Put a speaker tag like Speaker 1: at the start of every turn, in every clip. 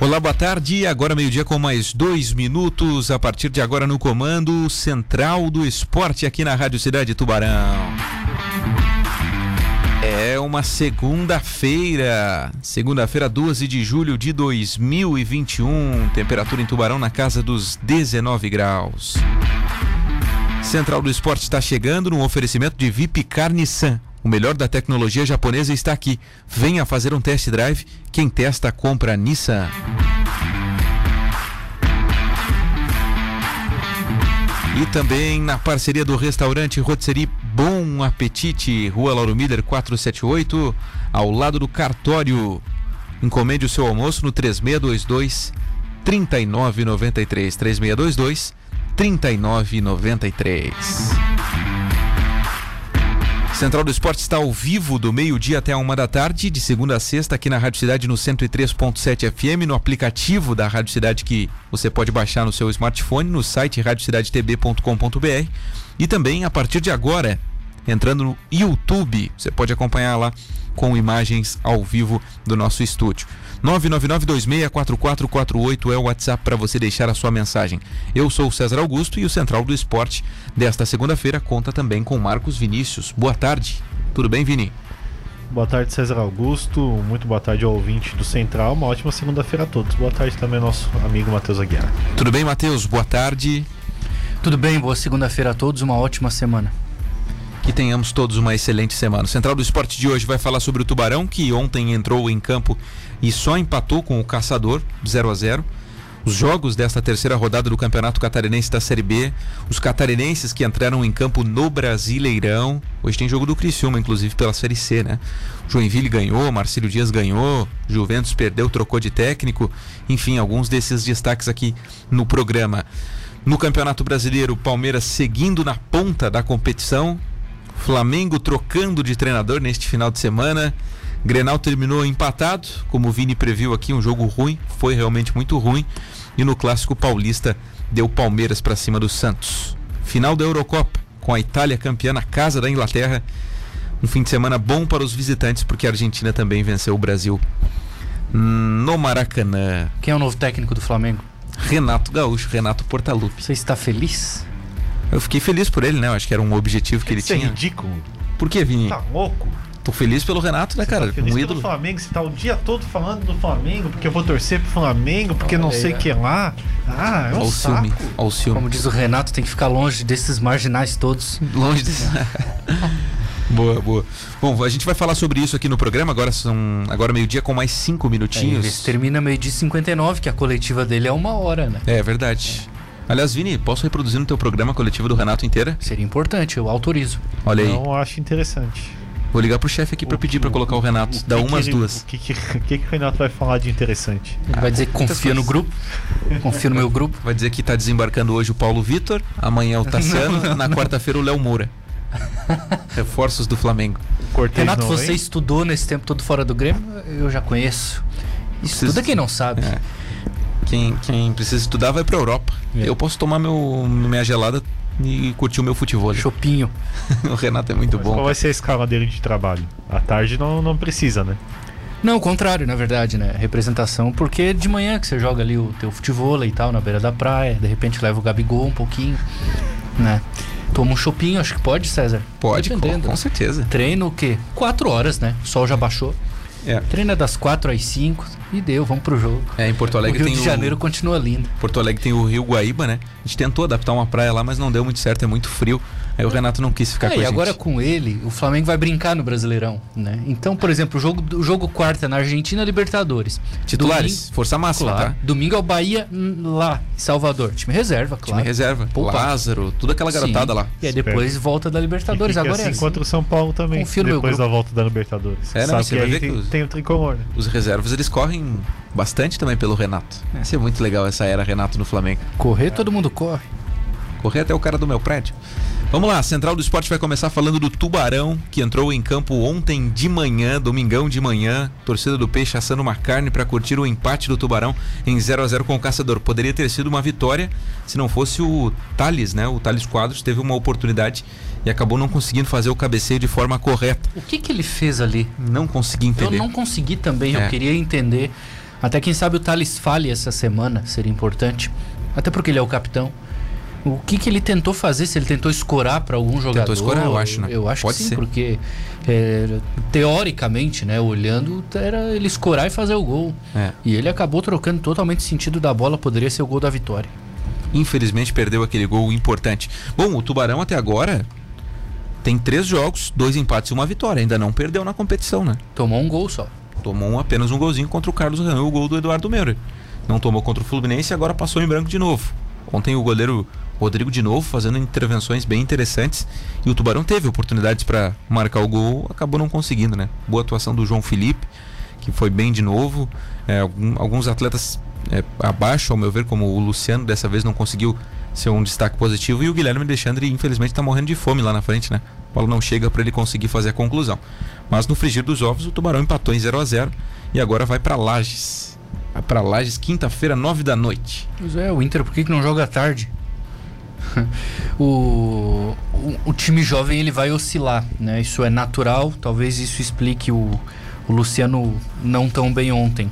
Speaker 1: Olá, boa tarde. Agora meio-dia com mais dois minutos. A partir de agora no comando Central do Esporte aqui na Rádio Cidade Tubarão. É uma segunda-feira, segunda-feira, 12 de julho de 2021. Temperatura em Tubarão na casa dos 19 graus. Central do Esporte está chegando no oferecimento de VIP Nissan. O melhor da tecnologia japonesa está aqui. Venha fazer um test drive. Quem testa, compra Nissan. E também na parceria do restaurante Rotisserie Bom Apetite, Rua Lauro Miller 478, ao lado do cartório. Encomende o seu almoço no 3622 3993 3622 3993. Central do Esporte está ao vivo do meio-dia até a uma da tarde, de segunda a sexta, aqui na Rádio Cidade no 103.7 FM, no aplicativo da Rádio Cidade que você pode baixar no seu smartphone, no site radiocidadetb.com.br e também a partir de agora, entrando no YouTube, você pode acompanhar lá com imagens ao vivo do nosso estúdio. 999264448 é o WhatsApp para você deixar a sua mensagem. Eu sou o César Augusto e o Central do Esporte desta segunda-feira conta também com Marcos Vinícius. Boa tarde. Tudo bem, Vini?
Speaker 2: Boa tarde, César Augusto. Muito boa tarde ao ouvinte do Central. Uma ótima segunda-feira a todos. Boa tarde também ao nosso amigo Matheus Aguiar.
Speaker 1: Tudo bem, Matheus? Boa tarde.
Speaker 3: Tudo bem, boa segunda-feira a todos. Uma ótima semana.
Speaker 1: Que tenhamos todos uma excelente semana. O Central do Esporte de hoje vai falar sobre o Tubarão, que ontem entrou em campo e só empatou com o Caçador, 0 a 0 os jogos desta terceira rodada do Campeonato Catarinense da Série B, os catarinenses que entraram em campo no Brasileirão. Hoje tem jogo do Criciúma, inclusive pela Série C, né? Joinville ganhou, Marcílio Dias ganhou, Juventus perdeu, trocou de técnico. Enfim, alguns desses destaques aqui no programa. No Campeonato Brasileiro, Palmeiras seguindo na ponta da competição, Flamengo trocando de treinador neste final de semana. Grenal terminou empatado, como o Vini previu aqui, um jogo ruim, foi realmente muito ruim. E no clássico paulista deu Palmeiras para cima do Santos. Final da Eurocopa, com a Itália campeã na casa da Inglaterra. Um fim de semana bom para os visitantes, porque a Argentina também venceu o Brasil no Maracanã.
Speaker 3: Quem é o novo técnico do Flamengo?
Speaker 1: Renato Gaúcho, Renato Portaluppi.
Speaker 3: Você está feliz?
Speaker 1: Eu fiquei feliz por ele, né? Eu acho que era um objetivo que ele
Speaker 2: Isso é
Speaker 1: tinha.
Speaker 2: ridículo.
Speaker 1: Por que, Vini?
Speaker 2: Tá louco?
Speaker 1: Tô feliz pelo Renato, né,
Speaker 2: Você
Speaker 1: cara?
Speaker 2: tá feliz
Speaker 1: um
Speaker 2: pelo
Speaker 1: ídolo.
Speaker 2: Flamengo, você tá o dia todo falando do Flamengo, porque eu vou torcer pro Flamengo, porque não
Speaker 3: Olha aí,
Speaker 2: sei o que lá. Ah, é um
Speaker 1: Olha o
Speaker 2: saco.
Speaker 1: ciúme. Olha o ciúme.
Speaker 3: Como diz o Renato, tem que ficar longe desses marginais todos.
Speaker 1: Longe desse. boa, boa. Bom, a gente vai falar sobre isso aqui no programa. Agora são agora meio-dia com mais cinco
Speaker 3: É,
Speaker 1: minutinhos.
Speaker 3: esse termina meio de 59, que a coletiva dele é uma hora, né?
Speaker 1: É verdade. Aliás, Vini, posso reproduzir no teu programa a coletiva do Renato inteira?
Speaker 3: Seria importante, eu autorizo.
Speaker 1: Olha aí.
Speaker 2: Não acho interessante.
Speaker 1: Vou ligar pro chefe aqui pra
Speaker 2: O
Speaker 1: pedir pra colocar o Renato.
Speaker 2: o
Speaker 1: Dá
Speaker 2: que
Speaker 1: umas
Speaker 2: que ele-
Speaker 1: duas.
Speaker 2: O que, que, o que que o Renato vai falar de interessante?
Speaker 3: Ele vai dizer que confia no grupo. Confia no meu grupo.
Speaker 1: Vai dizer que tá desembarcando hoje o Paulo Vitor, amanhã o Tassiano, na quarta-feira o Léo Moura. Reforços do Flamengo.
Speaker 2: Cortez
Speaker 3: Renato, você estudou nesse tempo todo fora do Grêmio? Eu já conheço. Estuda
Speaker 1: Precisa-
Speaker 3: quem não sabe.
Speaker 1: É. Quem, quem precisa estudar vai pra Europa.
Speaker 3: É.
Speaker 1: Eu posso tomar meu, minha gelada e curtir o meu futebol.
Speaker 3: Chopinho.
Speaker 1: o Renato é muito
Speaker 2: Mas
Speaker 1: bom.
Speaker 2: Qual vai ser a escala dele de trabalho? À tarde não, não precisa, né?
Speaker 3: Não, o contrário, na verdade, né? Representação, porque de manhã que você joga ali o teu futebol e tal, na beira da praia, de repente leva o Gabigol um pouquinho, né? Toma um chopinho, acho que pode, César?
Speaker 1: Pode, com,
Speaker 3: Dependendo.
Speaker 1: com certeza.
Speaker 3: Treino o quê? Quatro horas, né? O sol já baixou.
Speaker 1: É.
Speaker 3: Treina das quatro às cinco e deu, vamos pro jogo.
Speaker 1: É, em Porto
Speaker 3: O
Speaker 1: Alegre
Speaker 3: Rio
Speaker 1: tem
Speaker 3: de
Speaker 1: o,
Speaker 3: Janeiro continua lindo.
Speaker 1: Porto Alegre tem o Rio Guaíba, né? A gente tentou adaptar uma praia lá, mas não deu muito certo, é muito frio. Aí o Renato não quis ficar
Speaker 3: É,
Speaker 1: com a
Speaker 3: e
Speaker 1: gente.
Speaker 3: agora com ele, o Flamengo vai brincar no Brasileirão, né? Então, por exemplo, o jogo, o jogo quarta na Argentina, Libertadores.
Speaker 1: Titulares,
Speaker 3: Domingo-
Speaker 1: força máxima,
Speaker 3: Claro.
Speaker 1: tá?
Speaker 3: Domingo é o Bahia lá, em Salvador. Time reserva,
Speaker 1: Time
Speaker 3: claro.
Speaker 1: reserva.
Speaker 3: Poupado.
Speaker 1: Lázaro, toda aquela garotada
Speaker 3: Sim.
Speaker 1: lá.
Speaker 3: E aí depois volta da Libertadores.
Speaker 2: E
Speaker 3: Agora é
Speaker 2: assim
Speaker 3: assim.
Speaker 2: contra o São Paulo também,
Speaker 3: meu
Speaker 2: depois da volta da Libertadores.
Speaker 1: É, não,
Speaker 2: Sabe
Speaker 1: você
Speaker 2: que
Speaker 1: vai
Speaker 2: aí
Speaker 1: ver que
Speaker 2: tem,
Speaker 1: os-
Speaker 2: tem o tricolor, né?
Speaker 1: Os reservas eles correm bastante também pelo Renato. Vai ser muito legal essa era Renato no Flamengo.
Speaker 3: Correr, todo mundo corre.
Speaker 1: Correr até o cara do meu prédio. Vamos lá, Central do Esporte vai começar falando do Tubarão, que entrou em campo ontem de manhã, domingão de manhã. Torcida do Peixe assando uma carne para curtir o empate do Tubarão em 0 a 0 com o Caçador. Poderia ter sido uma vitória se não fosse o Thales, né? O Thales Quadros teve uma oportunidade e acabou não conseguindo fazer o cabeceio de forma correta.
Speaker 3: O que que ele fez ali?
Speaker 1: Não consegui entender.
Speaker 3: Eu não consegui também,
Speaker 1: É.
Speaker 3: eu queria entender. Até quem sabe o Thales fale essa semana, seria importante. Até porque ele é o capitão. O que, que ele tentou fazer? Se ele tentou escorar para algum jogador?
Speaker 1: Tentou escorar, eu acho, né?
Speaker 3: Eu acho
Speaker 1: Pode
Speaker 3: que sim,
Speaker 1: ser.
Speaker 3: porque é, teoricamente, né, olhando, era ele escorar e fazer o gol.
Speaker 1: É.
Speaker 3: E ele acabou trocando totalmente o sentido da bola, poderia ser o gol da vitória.
Speaker 1: Infelizmente perdeu aquele gol importante. Bom, o Tubarão até agora tem três jogos, dois empates e uma vitória. Ainda não perdeu na competição, né?
Speaker 3: Tomou um gol só.
Speaker 1: Tomou apenas um golzinho contra o Carlos Renan, o gol do Eduardo Meurer. Não tomou contra o Fluminense e agora passou em branco de novo. Ontem o goleiro Rodrigo de novo fazendo intervenções bem interessantes e o Tubarão teve oportunidades para marcar o gol, acabou não conseguindo, né? Boa atuação do João Felipe, que foi bem de novo. É, alguns atletas é, abaixo, ao meu ver, como o Luciano, dessa vez não conseguiu ser um destaque positivo e o Guilherme Alexandre, infelizmente, está morrendo de fome lá na frente, né? Bola não chega para ele conseguir fazer a conclusão. Mas no frigir dos ovos, o Tubarão empatou em 0 a 0 e agora vai para Lages. Vai para Lages quinta-feira, 9 da noite.
Speaker 3: Pois é, o Inter por que, que não joga à tarde? o, o, o time jovem ele vai oscilar, né? Isso é natural, talvez isso explique o, o Luciano não tão bem ontem.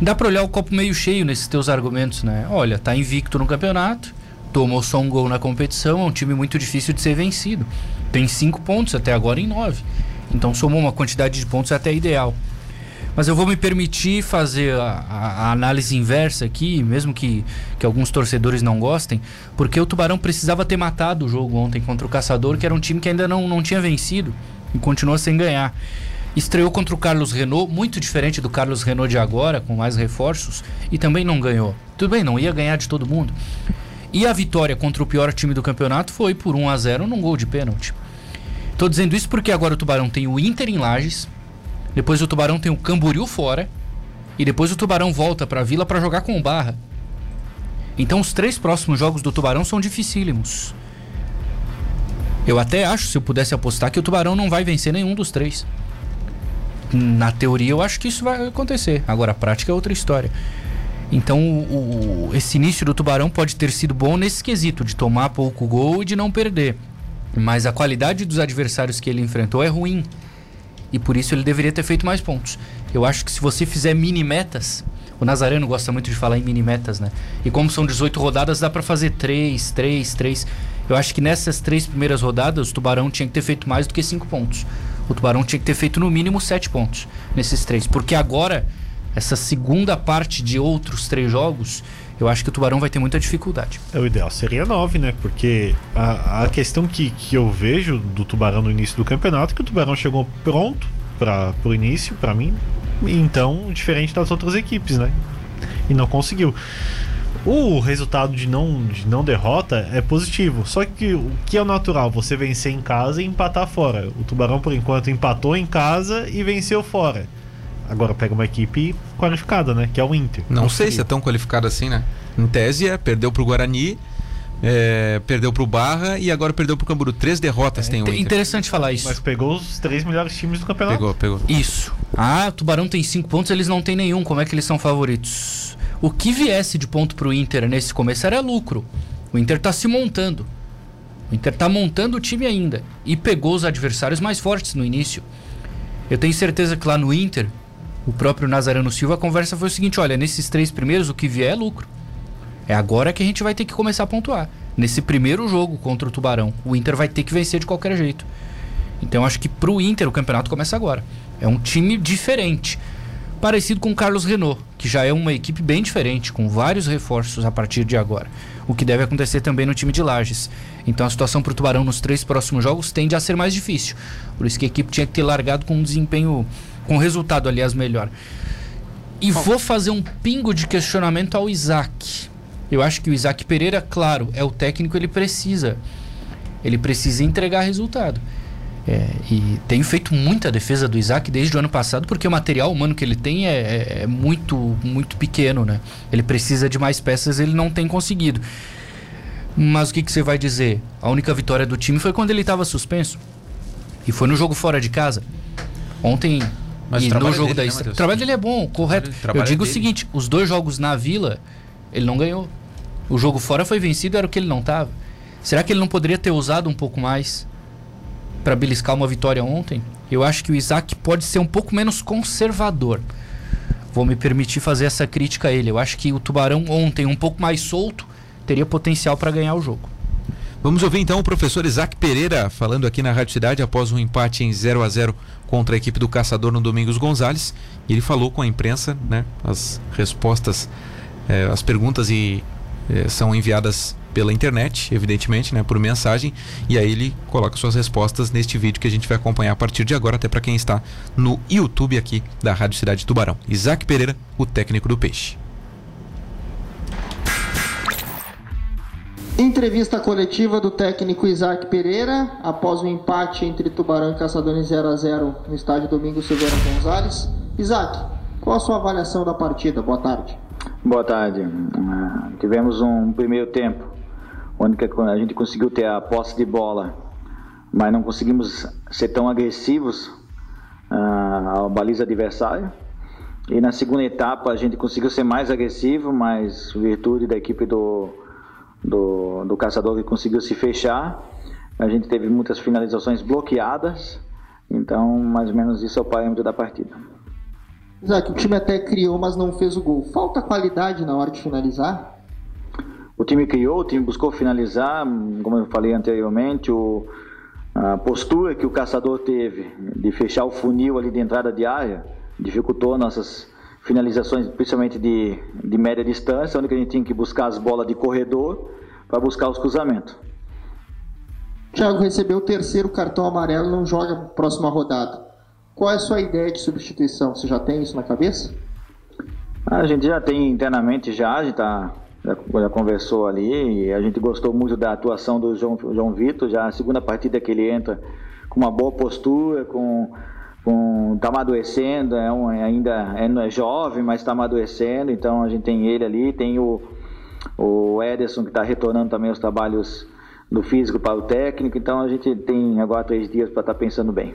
Speaker 3: Dá pra olhar o copo meio cheio nesses teus argumentos, né? Olha, tá invicto no campeonato, tomou só um gol na competição, é um time muito difícil de ser vencido. Tem cinco pontos até agora em nove. Então somou uma quantidade de pontos até ideal. Mas eu vou me permitir fazer a, a- a análise inversa aqui, mesmo que, que alguns torcedores não gostem, porque o Tubarão precisava ter matado o jogo ontem contra o Caçador, que era um time que ainda não, não tinha vencido e continua sem ganhar. Estreou contra o Carlos Renault, muito diferente do Carlos Renault de agora, com mais reforços, e também não ganhou. Tudo bem, não ia ganhar de todo mundo. E a vitória contra o pior time do campeonato foi por 1 a 0 num gol de pênalti. Tô dizendo isso porque agora o Tubarão tem o Inter em Lages, depois o Tubarão tem o Camboriú fora. E depois o Tubarão volta pra Vila pra jogar com o Barra. Então os três próximos jogos do Tubarão são dificílimos. Eu até acho, se eu pudesse apostar, que o Tubarão não vai vencer nenhum dos três. Na teoria, eu acho que isso vai acontecer. Agora, a prática é outra história. Então, o- esse início do Tubarão pode ter sido bom nesse quesito, de tomar pouco gol e de não perder. Mas a qualidade dos adversários que ele enfrentou é ruim. E por isso ele deveria ter feito mais pontos. Eu acho que se você fizer mini metas, o Nazareno gosta muito de falar em mini metas, né? E como são 18 rodadas, dá pra fazer 3, 3, 3. Eu acho que nessas três primeiras rodadas, o Tubarão tinha que ter feito mais do que 5 pontos. O Tubarão tinha que ter feito no mínimo 7 pontos nesses três. Porque agora, essa segunda parte de outros três jogos, eu acho que o Tubarão vai ter muita dificuldade.
Speaker 2: É, o ideal seria 9, né? Porque a, a questão que, que eu vejo do Tubarão no início do campeonato é que o Tubarão chegou pronto para o início, para mim, então diferente das outras equipes, né? E não conseguiu. O resultado de não, de não derrota é positivo. Só que o que é o natural? Você vencer em casa e empatar fora. O Tubarão, por enquanto, empatou em casa e venceu fora. Agora pega uma equipe qualificada, né? Que é o Inter.
Speaker 1: Não sei se é tão qualificado assim, né? Em tese é, perdeu pro Guarani, é, perdeu pro Barra e agora perdeu pro Camburu. Três derrotas tem o
Speaker 3: Inter. Interessante falar isso.
Speaker 2: Mas pegou os três melhores times do campeonato.
Speaker 1: Pegou, pegou.
Speaker 3: Isso. Ah, o Tubarão tem cinco pontos, eles não têm nenhum. Como é que eles são favoritos? O que viesse de ponto pro Inter nesse começo era lucro. O Inter tá se montando. O Inter tá montando o time ainda. E pegou os adversários mais fortes no início. Eu tenho certeza que lá no Inter, o próprio Nazareno Silva, a conversa foi o seguinte: olha, nesses três primeiros, o que vier é lucro. É agora que a gente vai ter que começar a pontuar. Nesse primeiro jogo contra o Tubarão, o Inter vai ter que vencer de qualquer jeito. Então acho que pro Inter o campeonato começa agora. É um time diferente. Parecido com o Carlos Renault, que já é uma equipe bem diferente, com vários reforços a partir de agora. O que deve acontecer também no time de Lages. Então a situação pro Tubarão nos três próximos jogos tende a ser mais difícil. Por isso que a equipe tinha que ter largado com um desempenho, com resultado, aliás, melhor. E vou fazer um pingo de questionamento ao Isaac. Eu acho que o Isaac Pereira, claro, é o técnico, ele precisa. Ele precisa entregar resultado. É, e tenho feito muita defesa do Isaac desde o ano passado, porque o material humano que ele tem é, é- é muito, muito pequeno, né? Ele precisa de mais peças, ele não tem conseguido. Mas o que, que você vai dizer? A única vitória do time foi quando ele estava suspenso. E foi no jogo fora de casa. Ontem.
Speaker 1: Mas o
Speaker 3: e no
Speaker 1: trabalho
Speaker 3: jogo
Speaker 1: dele,
Speaker 3: da
Speaker 1: né?
Speaker 3: O trabalho dele é bom, correto.
Speaker 1: O
Speaker 3: Eu digo o
Speaker 1: dele.
Speaker 3: seguinte: os dois jogos na vila, ele não ganhou. O jogo fora foi vencido, era o que ele não tava. Será que ele não poderia ter usado um pouco mais para beliscar uma vitória ontem? Eu acho que o Isaac pode ser um pouco menos conservador. vou me permitir fazer essa crítica a ele. Eu acho que o Tubarão ontem, um pouco mais solto, teria potencial para ganhar o jogo.
Speaker 1: Vamos ouvir então o professor Isaac Pereira falando aqui na Rádio Cidade após um empate em 0 a 0 contra a equipe do Caçador no Domingos Gonzalez. Ele falou com a imprensa, né? As respostas, eh, as perguntas e eh, são enviadas pela internet, evidentemente, né, por mensagem, e aí ele coloca suas respostas neste vídeo que a gente vai acompanhar a partir de agora, até para quem está no YouTube aqui da Rádio Cidade Tubarão. Isaac Pereira, o técnico do Peixe.
Speaker 4: Entrevista coletiva do técnico Isaac Pereira após o um empate entre Tubarão e Caçador em 0 a 0 no estádio Domingos Silveira Gonzalez. Isaac, qual a sua avaliação da partida? Boa tarde.
Speaker 5: Boa tarde. Uh, tivemos um primeiro tempo onde a gente conseguiu ter a posse de bola, mas não conseguimos ser tão agressivos uh, à baliza adversária. E na segunda etapa a gente conseguiu ser mais agressivo, mas virtude da equipe do, do, do caçador que conseguiu se fechar. A gente teve muitas finalizações bloqueadas, então mais ou menos isso é o parâmetro da partida.
Speaker 4: Isaac, o time até criou, mas não fez o gol. Falta qualidade na hora de finalizar?
Speaker 5: O time criou, o time buscou finalizar, como eu falei anteriormente, o, a postura que o caçador teve de fechar o funil ali de entrada de área dificultou nossas finalizações, principalmente de, de média distância, onde a gente tinha que buscar as bolas de corredor para buscar os cruzamentos.
Speaker 4: Thiago recebeu o terceiro cartão amarelo, não joga próxima rodada. Qual é a sua ideia de substituição? Você já tem isso na cabeça?
Speaker 5: A gente já tem internamente já, a gente tá, já, já, conversou ali e a gente gostou muito da atuação do João, João Vitor, já a segunda partida que ele entra com uma boa postura, com com tá amadurecendo, é um, ainda é, é jovem, mas está amadurecendo, então a gente tem ele ali, tem o, o Ederson que está retornando também os trabalhos do físico para o técnico, então a gente tem agora três dias para estar tá pensando bem.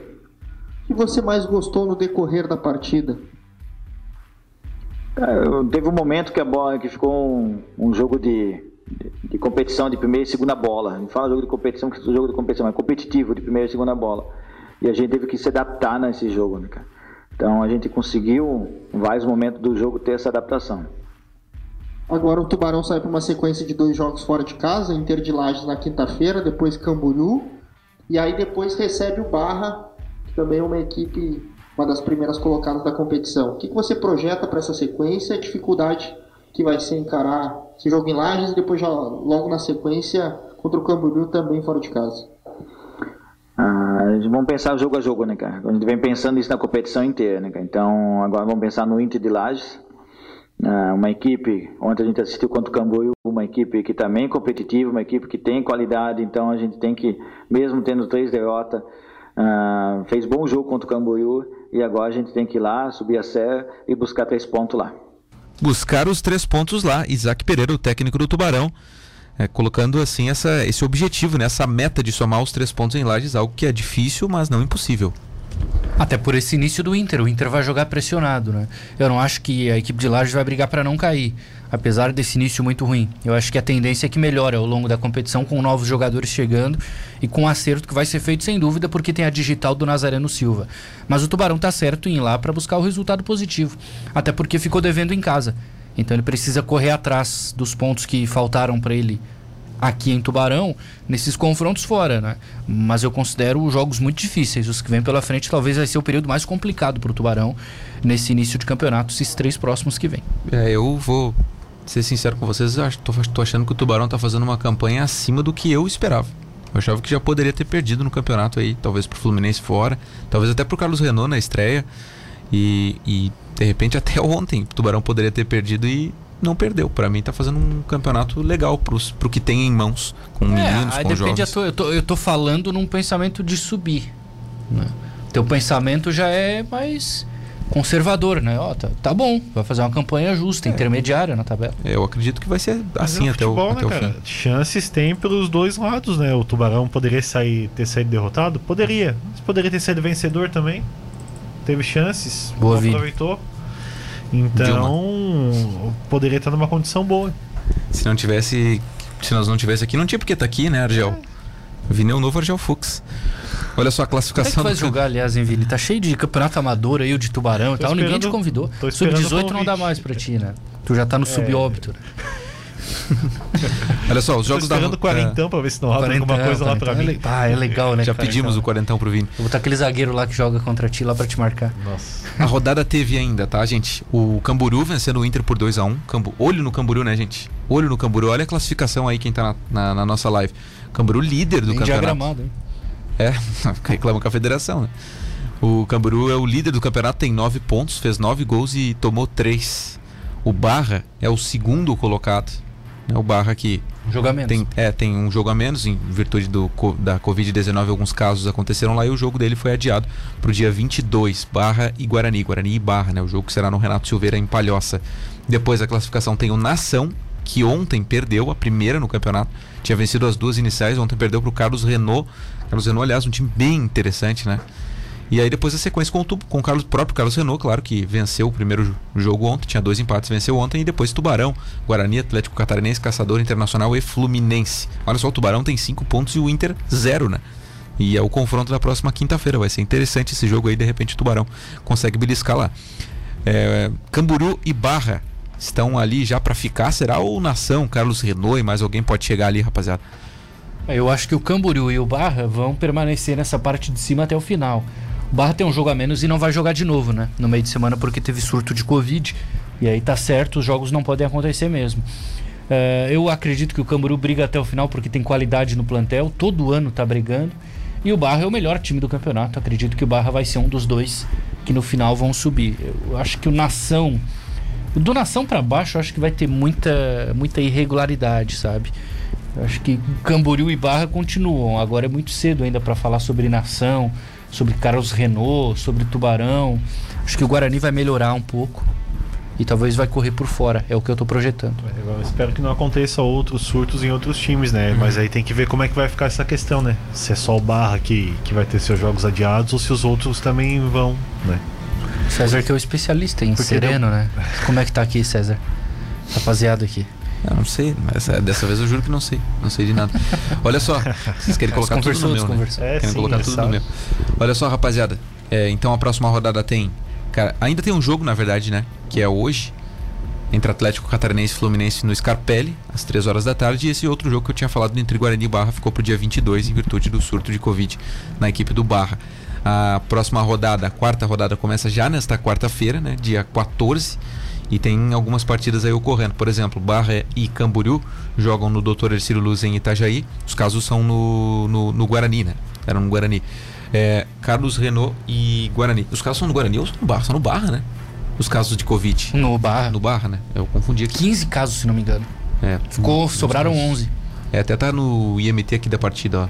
Speaker 4: O que você mais gostou no decorrer da partida?
Speaker 5: Teve um momento que a bola que ficou um, um jogo de, de, de, competição de primeira e segunda bola. Não fala jogo de competição, que é jogo de competição, é competitivo de primeira e segunda bola. E a gente teve que se adaptar nesse jogo, né, cara? Então a gente conseguiu, em vários momentos do jogo, ter essa adaptação.
Speaker 4: Agora o Tubarão sai para uma sequência de dois jogos fora de casa, Inter de Lages na quinta-feira, depois Camboriú, e aí depois recebe o Barra, que também é uma equipe, uma das primeiras colocadas da competição. O que, que você projeta para essa sequência, a dificuldade que vai ser encarar esse jogo em Lages e depois já logo na sequência contra o Camboriú também fora de casa?
Speaker 5: Vamos pensar jogo a jogo, né, cara? A gente vem pensando isso na competição inteira, né, cara? Então, agora vamos pensar no Inter de Lages, ah, uma equipe, ontem a gente assistiu contra o Camboriú, uma equipe que também é competitiva, uma equipe que tem qualidade, então a gente tem que, mesmo tendo três derrotas, ah, fez bom jogo contra o Camboriú e agora a gente tem que ir lá, subir a serra e buscar três pontos lá.
Speaker 1: Buscar os três pontos lá, Isaac Pereira, o técnico do Tubarão, é, colocando assim essa, esse objetivo, né, essa meta de somar os três pontos em Lages, algo que é difícil, mas não impossível.
Speaker 3: Até por esse início do Inter, o Inter vai jogar pressionado, né? Eu não acho que a equipe de Lages vai brigar para não cair, apesar desse início muito ruim. Eu acho que a tendência é que melhore ao longo da competição com novos jogadores chegando e com um acerto que vai ser feito sem dúvida porque tem a digital do Nazareno Silva. Mas o Tubarão tá certo em ir lá para buscar o resultado positivo, até porque ficou devendo em casa. Então ele precisa correr atrás dos pontos que faltaram para ele aqui em Tubarão, nesses confrontos fora, né? Mas eu considero os jogos muito difíceis. Os que vêm pela frente talvez vai ser o período mais complicado para o Tubarão nesse início de campeonato, esses três próximos que vêm.
Speaker 1: É, eu vou ser sincero com vocês, estou achando que o Tubarão está fazendo uma campanha acima do que eu esperava. Eu achava que já poderia ter perdido no campeonato aí, talvez pro Fluminense fora, talvez até pro Carlos Renault na estreia. E, e de repente até ontem o Tubarão poderia ter perdido e não perdeu. Para mim tá fazendo um campeonato legal pros, pro que tem em mãos, com é, meninos, com
Speaker 3: depende,
Speaker 1: jovens.
Speaker 3: Eu tô, eu, tô, eu tô falando num pensamento de subir. Né? Teu pensamento já é mais conservador, né? Ó, tá, tá bom, vai fazer uma campanha justa, é. intermediária na tabela.
Speaker 1: É, eu acredito que vai ser assim é até, futebol, o, até né, o fim.
Speaker 2: Chances tem pelos dois lados, né? O Tubarão poderia sair, ter saído derrotado? Poderia. Mas poderia ter saído vencedor também teve chances,
Speaker 3: boa
Speaker 2: não aproveitou. Então, Dilma. poderia estar numa condição boa.
Speaker 1: Se não tivesse, se nós não tivesse aqui, não tinha porque estar tá aqui, né, Argel? É. Vineu novo Argel Fux. Olha só a
Speaker 3: Como é que
Speaker 1: classificação
Speaker 3: vai
Speaker 1: do
Speaker 3: jogar, aliás, em Vila? Tá cheio de campeonato amador aí, o de tubarão e
Speaker 2: Tô
Speaker 3: tal. Ninguém te convidou.
Speaker 2: tô esperando o
Speaker 3: Sub-18 não dá mais pra ti, né? Tu já tá no subóbito. né?
Speaker 1: Olha só, os jogos da
Speaker 2: esperando o quarentão pra ver se não abre alguma coisa lá pra mim.
Speaker 3: é Ah, é legal, né?
Speaker 1: Já
Speaker 3: cara?
Speaker 1: pedimos o quarentão pro Vini.
Speaker 3: Eu vou botar aquele zagueiro lá que joga contra ti lá pra te marcar.
Speaker 2: Nossa.
Speaker 1: A rodada teve ainda, tá, gente? O Camburu vencendo o Inter por 2x1. Cambu... Olho no Camburu, né, gente? Olho no Camburu. Olha a classificação aí, quem tá na, na- na nossa live. Camburu líder do
Speaker 3: Bem
Speaker 1: campeonato.
Speaker 3: diagramado, hein?
Speaker 1: É, reclama com a federação, né? O Camburu é o líder do campeonato, tem 9 pontos, fez 9 gols e tomou 3. O Barra é o segundo colocado. É o Barra que
Speaker 3: Jogamento.
Speaker 1: tem, é, tem um jogo a menos, em virtude do, da Covid-19, alguns casos aconteceram lá e o jogo dele foi adiado para o dia 22, Barra e Guarani. Guarani e Barra, né? O jogo que será no Renato Silveira em Palhoça. Depois a classificação tem o Nação, que ontem perdeu a primeira no campeonato. Tinha vencido as duas iniciais, ontem perdeu para o Carlos Renault. Carlos Renault, aliás, um time bem interessante, né? E aí depois a sequência com o, com o Carlos, próprio Carlos Renault, claro que venceu o primeiro jo- jogo ontem, tinha dois empates, venceu ontem, e depois Tubarão, Guarani, Atlético Catarinense, Caçador Internacional e Fluminense. Olha só, o Tubarão tem cinco pontos e o Inter zero, né? E é o confronto da próxima quinta-feira. Vai ser interessante esse jogo aí, de repente o Tubarão consegue beliscar lá. É, Camburu e Barra estão ali já pra ficar, será? Ou Nação, Carlos Renault e mais alguém pode chegar ali, rapaziada?
Speaker 3: Eu acho que o Camboriú e o Barra vão permanecer nessa parte de cima até o final. O Barra tem um jogo a menos e não vai jogar de novo, né? No meio de semana porque teve surto de Covid. E aí tá certo, os jogos não podem acontecer mesmo. É, eu acredito que o Camboriú briga até o final porque tem qualidade no plantel, todo ano tá brigando. E o Barra é o melhor time do campeonato. Acredito que o Barra vai ser um dos dois que no final vão subir. Eu acho que o Nação. Do Nação pra baixo, eu acho que vai ter muita, muita irregularidade, sabe? Eu acho que Camboriú e Barra continuam. Agora é muito cedo ainda para falar sobre Nação, sobre Carlos Renault, sobre Tubarão. Acho que o Guarani vai melhorar um pouco e talvez vai correr por fora. É o que eu tô projetando.
Speaker 2: Eu espero que não aconteça outros surtos em outros times, né? Mas aí tem que ver como é que vai ficar essa questão, né? Se é só o Barra que, que vai ter seus jogos adiados ou se os outros também vão, né?
Speaker 3: César que é o especialista em
Speaker 2: Porque
Speaker 3: sereno, né? Como é que tá aqui, César? Rapaziada aqui.
Speaker 1: Eu não sei, mas é, dessa vez eu juro que não sei. Não sei de nada. Olha só, vocês querem colocar tudo no meu, né?
Speaker 2: É,
Speaker 1: Querem
Speaker 2: sim,
Speaker 1: colocar tudo
Speaker 2: sabe.
Speaker 1: no meu. Olha só, rapaziada. é, então a próxima rodada tem. Cara, ainda tem um jogo, na verdade, né? Que é hoje. Entre Atlético Catarinense e Fluminense no Scarpelli, às 3 horas da tarde. E esse outro jogo que eu tinha falado entre Guarani e Barra ficou pro dia 22, em virtude do surto de Covid na equipe do Barra. A próxima rodada, a quarta rodada, começa já nesta quarta-feira, né? Dia 14. E tem algumas partidas aí ocorrendo. Por exemplo, Barra e Camboriú jogam no Dr. Ercílio Luz em Itajaí. Os casos são no, no, no Guarani, né? Eram no Guarani. É, Carlos Renault e Guarani. Os casos são no Guarani ou são no Barra? São no Barra, né? Os casos de Covid.
Speaker 3: No Barra.
Speaker 1: No Barra, né? Eu confundi aqui.
Speaker 3: 15 casos, se não me engano.
Speaker 1: É,
Speaker 3: Ficou, sobraram
Speaker 1: casos.
Speaker 3: 11.
Speaker 1: É, até tá no IMT aqui da partida, ó.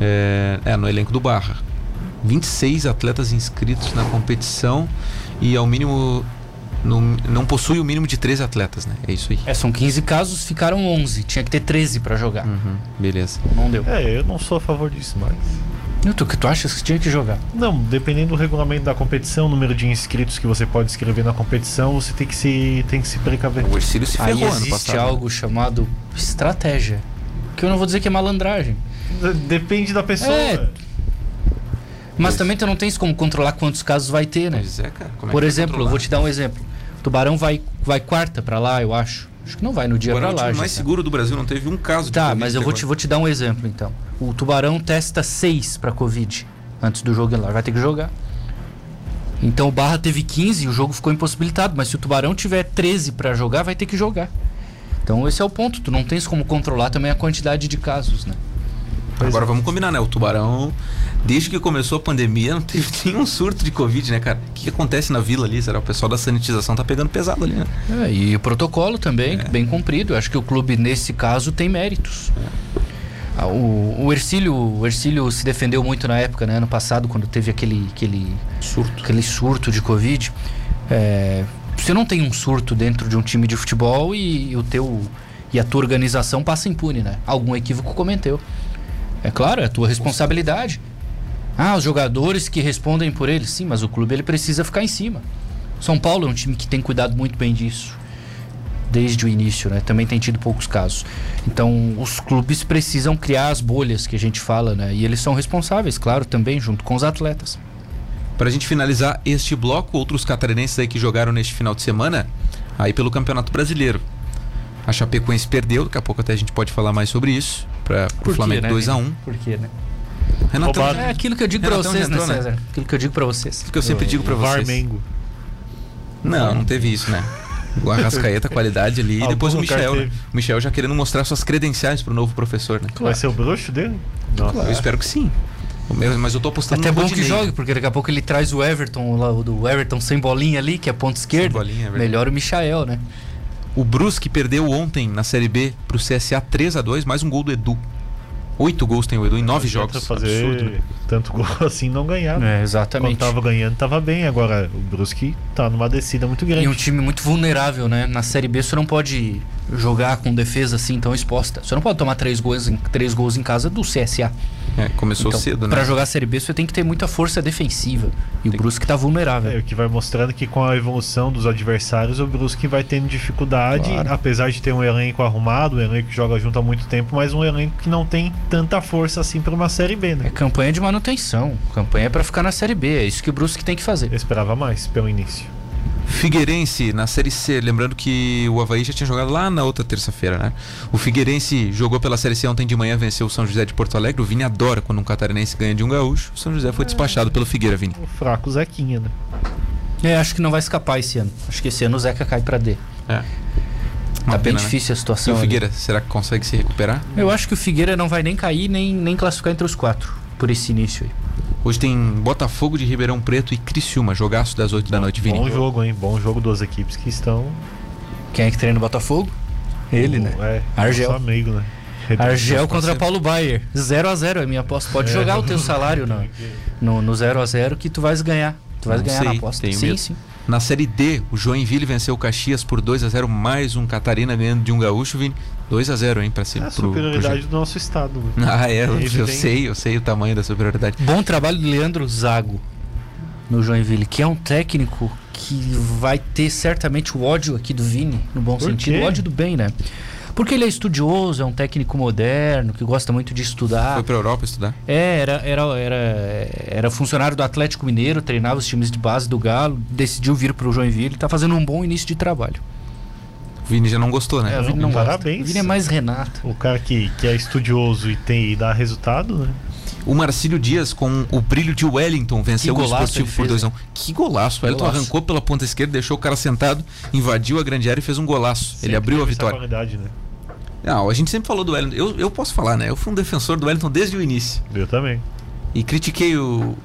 Speaker 1: É, é, no elenco do Barra. 26 atletas inscritos na competição e ao mínimo. No- não possui o mínimo de 13 atletas, né? É isso aí.
Speaker 3: É, são 15 casos, ficaram 11. Tinha que ter 13 pra jogar.
Speaker 1: Uhum, beleza.
Speaker 3: Não deu.
Speaker 2: É, eu não sou a favor disso, mas.
Speaker 3: E tu, que tu achas que tinha que jogar?
Speaker 2: Não, dependendo do regulamento da competição, o número de inscritos que você pode escrever na competição, você tem que se, tem que se precaver.
Speaker 1: O Ercílio se
Speaker 3: Aí
Speaker 1: ferrou ano
Speaker 3: existe
Speaker 1: passado. né?
Speaker 3: algo chamado estratégia. Que eu não vou dizer que é malandragem.
Speaker 2: D- Depende da pessoa.
Speaker 3: É. Mas
Speaker 1: Pois.
Speaker 3: também tu não tens como controlar quantos casos vai ter, né?
Speaker 1: Pois é, cara. Como é
Speaker 3: Por
Speaker 1: que vai
Speaker 3: exemplo, vou te dar um exemplo. O Tubarão vai, vai quarta pra lá, eu acho. Acho que não vai no dia
Speaker 1: Agora
Speaker 3: pra
Speaker 1: é o
Speaker 3: lá. já,
Speaker 1: mais
Speaker 3: tá?
Speaker 1: seguro do Brasil, não teve um caso de
Speaker 3: Tá,
Speaker 1: Covid
Speaker 3: mas eu vou te, vou te dar um exemplo então. O Tubarão testa seis pra Covid antes do jogo ir lá. Vai ter que jogar. Então o Barra teve 15 e o jogo ficou impossibilitado. Mas se o Tubarão tiver 13 pra jogar, vai ter que jogar. Então esse é o ponto. Tu não tens como controlar também a quantidade de casos, né?
Speaker 1: Agora vamos combinar, né? O Tubarão, desde que começou a pandemia, não teve nenhum surto de Covid, né, cara? O que, que acontece na vila ali? Será o pessoal da sanitização tá pegando pesado ali, né?
Speaker 3: É, e o protocolo também,
Speaker 1: É.
Speaker 3: bem cumprido. Eu acho que o clube, nesse caso, tem méritos. Ah, O, o, Ercílio, o Ercílio se defendeu muito na época, né? Ano passado, quando teve aquele, aquele,
Speaker 1: Surto.
Speaker 3: aquele surto de Covid. É, você não tem um surto dentro de um time de futebol e, o teu e a tua organização passa impune, né? Algum equívoco cometeu. É claro, é a tua responsabilidade. Ah, os jogadores que respondem por eles. Sim, mas o clube ele precisa ficar em cima. São Paulo é um time que tem cuidado muito bem disso. desde o início, né? Também tem tido poucos casos. Então, os clubes precisam criar as bolhas que a gente fala, né? E eles são responsáveis, claro, também junto com os atletas.
Speaker 1: Para a gente finalizar este bloco, outros catarinenses aí que jogaram neste final de semana, aí pelo Campeonato Brasileiro. A Chapecoense perdeu, daqui a pouco até a gente pode falar mais sobre isso, para o Flamengo
Speaker 3: né,
Speaker 1: 2x1.
Speaker 3: Por quê, né?
Speaker 1: Renatão,
Speaker 2: Roubado.
Speaker 3: É aquilo que eu digo pra
Speaker 1: Renatão
Speaker 3: vocês, né,
Speaker 1: entrou, né?
Speaker 3: César? Aquilo que eu digo pra vocês.
Speaker 1: que eu sempre digo para vocês.
Speaker 2: Varmengo.
Speaker 1: Não, não teve isso, né? O Arrascaeta, qualidade ali, e depois o Michel. Né? O Michel já querendo mostrar suas credenciais pro novo professor, né?
Speaker 2: Vai ser o bruxo dele? Nossa.
Speaker 1: Eu espero que sim. O Mas eu tô apostando
Speaker 3: Até
Speaker 1: no
Speaker 3: bom que jogue, porque daqui a pouco ele traz o Everton, lá, o do Everton sem bolinha ali, que é ponto esquerdo.
Speaker 1: bolinha, é.
Speaker 3: Melhor o Michael, né?
Speaker 1: O Brusque perdeu ontem na Série B pro CSA 3 a 2 mais um gol do Edu. Oito gols tem o Edu em nove jogos.
Speaker 2: fazer
Speaker 1: Absurdo, né?
Speaker 2: tanto gol assim não ganhar.
Speaker 3: É,
Speaker 2: Quando
Speaker 3: exatamente.
Speaker 2: tava ganhando, tava bem. Agora o Brusque tá numa descida muito grande.
Speaker 3: E um time muito vulnerável, né? Na Série B você não pode jogar com defesa assim tão exposta. Você não pode tomar três gols em, três gols em casa do CSA.
Speaker 1: É, começou
Speaker 3: Então,
Speaker 1: cedo, né?
Speaker 3: Pra jogar a Série B você tem que ter muita força defensiva. E o
Speaker 1: Tem-
Speaker 3: Brusque tá vulnerável.
Speaker 2: É, o que vai mostrando que com a evolução dos adversários, o Brusque vai tendo dificuldade,
Speaker 3: Claro.
Speaker 2: apesar de ter um elenco arrumado, um elenco que joga junto há muito tempo, mas um elenco que não tem tanta força assim para uma Série B,
Speaker 3: É
Speaker 2: né?
Speaker 3: campanha de manutenção. Campanha é pra ficar na Série B. É isso que o Brusque tem que fazer.
Speaker 2: Eu esperava mais pelo início.
Speaker 1: Figueirense na Série C. Lembrando que o Havaí já tinha jogado lá na outra terça-feira, né? O Figueirense jogou pela Série C ontem de manhã, venceu o São José de Porto Alegre. O Vini adora quando um catarinense ganha de um gaúcho. O São José foi despachado pelo Figueira, Vini.
Speaker 2: O fraco Zequinha, né?
Speaker 3: É, acho que não vai escapar esse ano. Acho que esse ano o Zeca cai pra D.
Speaker 1: É.
Speaker 3: Tá
Speaker 1: Uma
Speaker 3: bem
Speaker 1: pena, né?
Speaker 3: difícil a
Speaker 1: E
Speaker 3: situação.
Speaker 1: o
Speaker 3: ali.
Speaker 1: Figueira, será que consegue se recuperar?
Speaker 3: Eu acho que o Figueira não vai nem cair, nem, nem classificar entre os quatro. Por esse início aí.
Speaker 1: Hoje tem Botafogo de Ribeirão Preto e Criciúma, jogaço das 8 da noite, Vini.
Speaker 2: Bom jogo, hein? Bom jogo duas equipes que estão.
Speaker 3: Quem é que treina o Botafogo? Ele, né?
Speaker 2: É,
Speaker 3: Argel.
Speaker 2: nosso amigo, né?
Speaker 3: Argel contra. Paulo Baier. 0x0 é a minha aposta. Pode
Speaker 2: É.
Speaker 3: jogar o teu salário no, no, no 0x0 que tu vais ganhar. Tu vais
Speaker 1: Não
Speaker 3: ganhar na
Speaker 1: sei,
Speaker 3: aposta.
Speaker 1: tenho
Speaker 3: Sim,
Speaker 1: medo.
Speaker 3: sim.
Speaker 1: Na Série D, o Joinville venceu o Caxias por 2 a 0 mais um Catarina ganhando de um gaúcho, Vini. 2 a 0 hein, pra
Speaker 2: É
Speaker 1: cima.
Speaker 2: a
Speaker 1: pro- pro
Speaker 2: superioridade do nosso estado. né?
Speaker 1: Ah, é, eu, eu sei, eu sei o tamanho da superioridade.
Speaker 3: Bom trabalho do Leandro Zago no Joinville, que é um técnico que vai ter certamente o ódio aqui do Vini, no bom
Speaker 2: Por
Speaker 3: sentido,
Speaker 2: quê?
Speaker 3: o ódio do bem, né? Porque ele é estudioso, é um técnico moderno, que gosta muito de estudar.
Speaker 1: Foi pra Europa estudar?
Speaker 3: É, era, era, era, era funcionário do Atlético Mineiro, treinava os times de base do Galo, decidiu vir pro Joinville, tá fazendo um bom início de trabalho.
Speaker 1: O Vini já não gostou, né?
Speaker 3: É, o Vini não gosta.
Speaker 2: parabéns.
Speaker 3: O Vini é mais Renato.
Speaker 2: O cara que, que é estudioso e tem e dá resultado, né?
Speaker 1: O Marcílio Dias com o brilho de Wellington venceu o Esportivo
Speaker 3: ele
Speaker 1: por
Speaker 3: fez,
Speaker 1: 2 a 1 Que golaço! O Wellington
Speaker 3: Golaço.
Speaker 1: arrancou pela ponta esquerda, deixou o cara sentado, invadiu a grande área e fez um golaço. Ele
Speaker 2: Sempre
Speaker 1: abriu a vitória.
Speaker 2: qualidade, né?
Speaker 1: Não, a gente sempre falou do Wellington. Eu, eu posso falar, né? Eu fui um defensor do Wellington desde o início.
Speaker 2: Eu também.
Speaker 1: E critiquei o,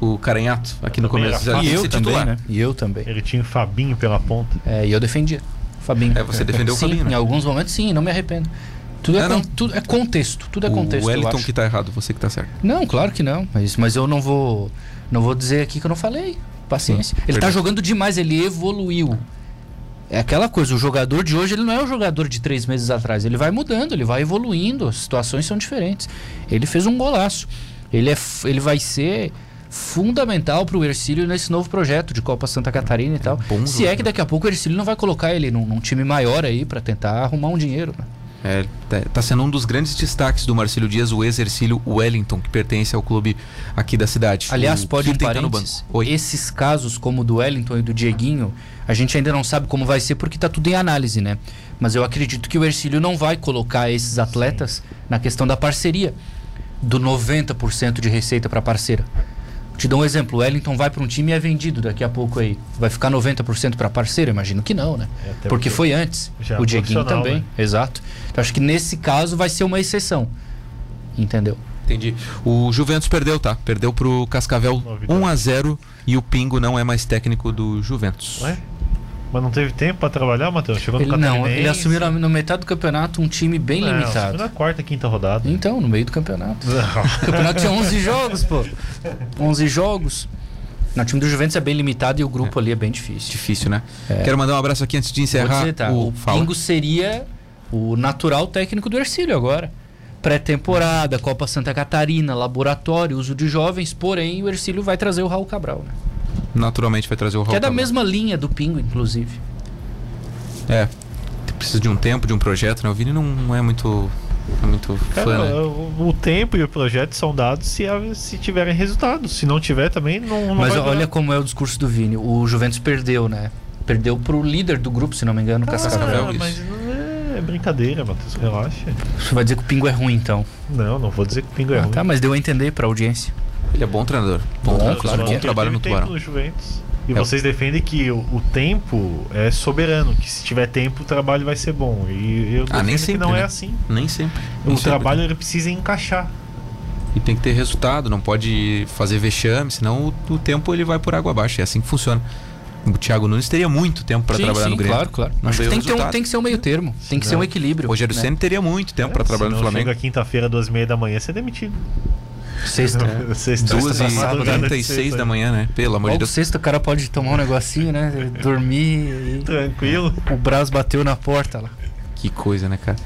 Speaker 1: o Caranhato aqui no
Speaker 2: Também
Speaker 1: começo.
Speaker 3: E eu também, né? E eu também.
Speaker 2: Ele tinha o Fabinho pela ponta.
Speaker 3: É, e eu defendia. Fabinho.
Speaker 1: É, você defendeu o
Speaker 3: sim,
Speaker 1: Fabinho, né?
Speaker 3: Em alguns momentos sim, não me arrependo. Tudo é,
Speaker 1: É,
Speaker 3: con- tudo é contexto, tudo é contexto.
Speaker 1: o Wellington que tá errado, você que tá certo.
Speaker 3: Não, claro que não. Mas, mas eu não vou. Não vou dizer aqui que eu não falei. Paciência.
Speaker 1: Sim,
Speaker 3: ele tá
Speaker 1: verdade.
Speaker 3: jogando demais, ele evoluiu. É aquela coisa, o jogador de hoje ele não é o jogador de três meses atrás. Ele vai mudando, ele vai evoluindo, as situações são diferentes. Ele fez um golaço. Ele, é, ele vai ser fundamental pro Ercílio nesse novo projeto de Copa Santa Catarina e tal. Se é que daqui a pouco o Ercílio não vai colocar ele num, num time maior aí pra tentar arrumar um dinheiro. né?
Speaker 1: É, tá, tá sendo um dos grandes destaques do Marcílio Dias, o ex-Ercílio Wellington, que pertence ao clube aqui da cidade.
Speaker 3: Aliás,
Speaker 1: O
Speaker 3: pode um
Speaker 1: tá
Speaker 3: parênteses. Esses casos, como o do Wellington e do Dieguinho, a gente ainda não sabe como vai ser porque tá tudo em análise, né? Mas eu acredito que o Ercílio não vai colocar esses atletas na questão da parceria, do 90% de receita para parceira. Te dou um exemplo, o Wellington vai para um time e é vendido daqui a pouco aí. Vai ficar 90% para parceiro? Imagino que não, né?
Speaker 2: É,
Speaker 3: porque
Speaker 2: porque
Speaker 3: foi antes.
Speaker 2: já é
Speaker 3: o Dieguinho também,
Speaker 2: né?
Speaker 3: exato. Então acho que nesse caso vai ser uma exceção. Entendeu?
Speaker 1: Entendi. O Juventus perdeu, tá? Perdeu pro Cascavel
Speaker 2: Novidade.
Speaker 1: 1 a 0 e o Pingo não é mais técnico do Juventus.
Speaker 2: Ué? Mas não teve tempo pra trabalhar, Matheus? Chegou no
Speaker 3: Ele, não,
Speaker 2: Catarinense.
Speaker 3: ele assumiu na, no metade do campeonato um time bem
Speaker 2: Não, assumiu
Speaker 3: limitado.
Speaker 2: na quarta, quinta rodada.
Speaker 3: Então, no meio do campeonato. O campeonato tinha 11 jogos, pô. 11 jogos. No time do Juventus é bem limitado e o grupo ali é bem difícil.
Speaker 1: Difícil, né?
Speaker 3: É.
Speaker 1: Quero mandar um abraço aqui antes de encerrar.
Speaker 3: dizer, tá,
Speaker 1: o
Speaker 3: o. Pingo seria o natural técnico do Ercílio agora. Pré-temporada, Copa Santa Catarina, laboratório, uso de jovens, porém o Ercílio vai trazer o Raul Cabral, né?
Speaker 1: Naturalmente vai trazer o
Speaker 3: Que
Speaker 1: Raul
Speaker 3: é da mesma linha do Pingo, inclusive.
Speaker 1: É. precisa de um tempo, de um projeto, né? O Vini não, é muito, é muito
Speaker 2: Cara,
Speaker 1: fã, né?
Speaker 2: o, o tempo e o projeto são dados se, se tiverem resultados. Se não tiver também, não, não
Speaker 3: Mas
Speaker 2: vai
Speaker 3: olha
Speaker 2: durar.
Speaker 3: como é o discurso do Vini. O Juventus perdeu, né? Perdeu pro líder do grupo, se não me engano, o Cascavel.
Speaker 1: Cascavel,
Speaker 2: Ah,
Speaker 1: isso.
Speaker 2: mas não é, é brincadeira, Matheus. Relaxa.
Speaker 3: Você vai dizer que o Pingo é ruim, então.
Speaker 2: Não, não vou dizer que o Pingo é
Speaker 3: Ah,
Speaker 2: ruim.
Speaker 3: tá, mas deu a entender pra audiência.
Speaker 1: Ele é bom treinador. Bom,
Speaker 3: Bom,
Speaker 1: treinador,
Speaker 3: claro
Speaker 1: bom
Speaker 3: é.
Speaker 1: trabalho no Tubarão.
Speaker 2: no Juventus. E
Speaker 1: É.
Speaker 2: vocês defendem que o, o tempo é soberano, que se tiver tempo o trabalho vai ser bom. E eu
Speaker 1: Ah, nem
Speaker 2: defendo que
Speaker 1: sempre,
Speaker 2: não
Speaker 1: né?
Speaker 2: é assim.
Speaker 1: Nem sempre. Nem
Speaker 2: O
Speaker 1: sempre.
Speaker 2: trabalho ele precisa encaixar.
Speaker 1: E tem que ter resultado, não pode fazer vexame, senão o, o tempo ele vai por água abaixo. É assim que funciona. O Thiago Nunes teria muito tempo para trabalhar
Speaker 3: sim,
Speaker 1: no Grêmio.
Speaker 3: claro, claro.
Speaker 1: Não
Speaker 3: Acho que tem que, ter um, tem que ser um meio termo. Tem que ser um equilíbrio.
Speaker 1: O Rogério
Speaker 3: né?
Speaker 1: Ceni teria muito tempo para trabalhar no Flamengo.
Speaker 2: Chega quinta-feira, duas e meia da manhã, você é demitido.
Speaker 3: Sexta.
Speaker 2: Sexta,
Speaker 1: Duas e
Speaker 2: de
Speaker 1: 36
Speaker 2: sexta,
Speaker 1: da manhã, né? Pelo amor de
Speaker 3: Logo
Speaker 1: Deus.
Speaker 3: sexta o cara pode tomar um negocinho, né? Dormir e...
Speaker 2: Tranquilo.
Speaker 3: O braço bateu na porta lá.
Speaker 1: Que coisa, né, cara?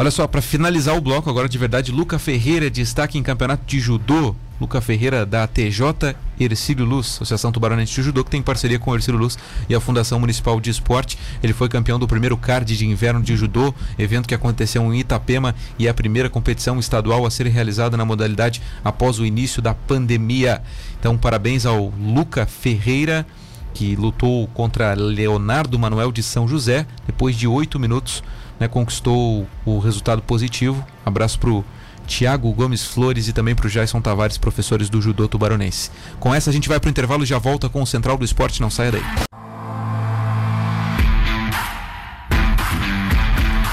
Speaker 1: Olha só, para finalizar o bloco agora de verdade, Luca Ferreira destaque em campeonato de judô. Luca Ferreira da TJ Ercílio Luz, Associação Tubaronense de Judô, que tem parceria com o Ercílio Luz e a Fundação Municipal de Esporte. Ele foi campeão do primeiro card de inverno de judô, evento que aconteceu em Itapema e é a primeira competição estadual a ser realizada na modalidade após o início da pandemia. Então, parabéns ao Luca Ferreira que lutou contra Leonardo Manuel de São José. Depois de oito minutos, né, conquistou o resultado positivo. Abraço pro Tiago Gomes Flores e também pro Jason Tavares, professores do judô tubaronense. Com essa a gente vai pro intervalo e já volta com o Central do Esporte. Não saia daí.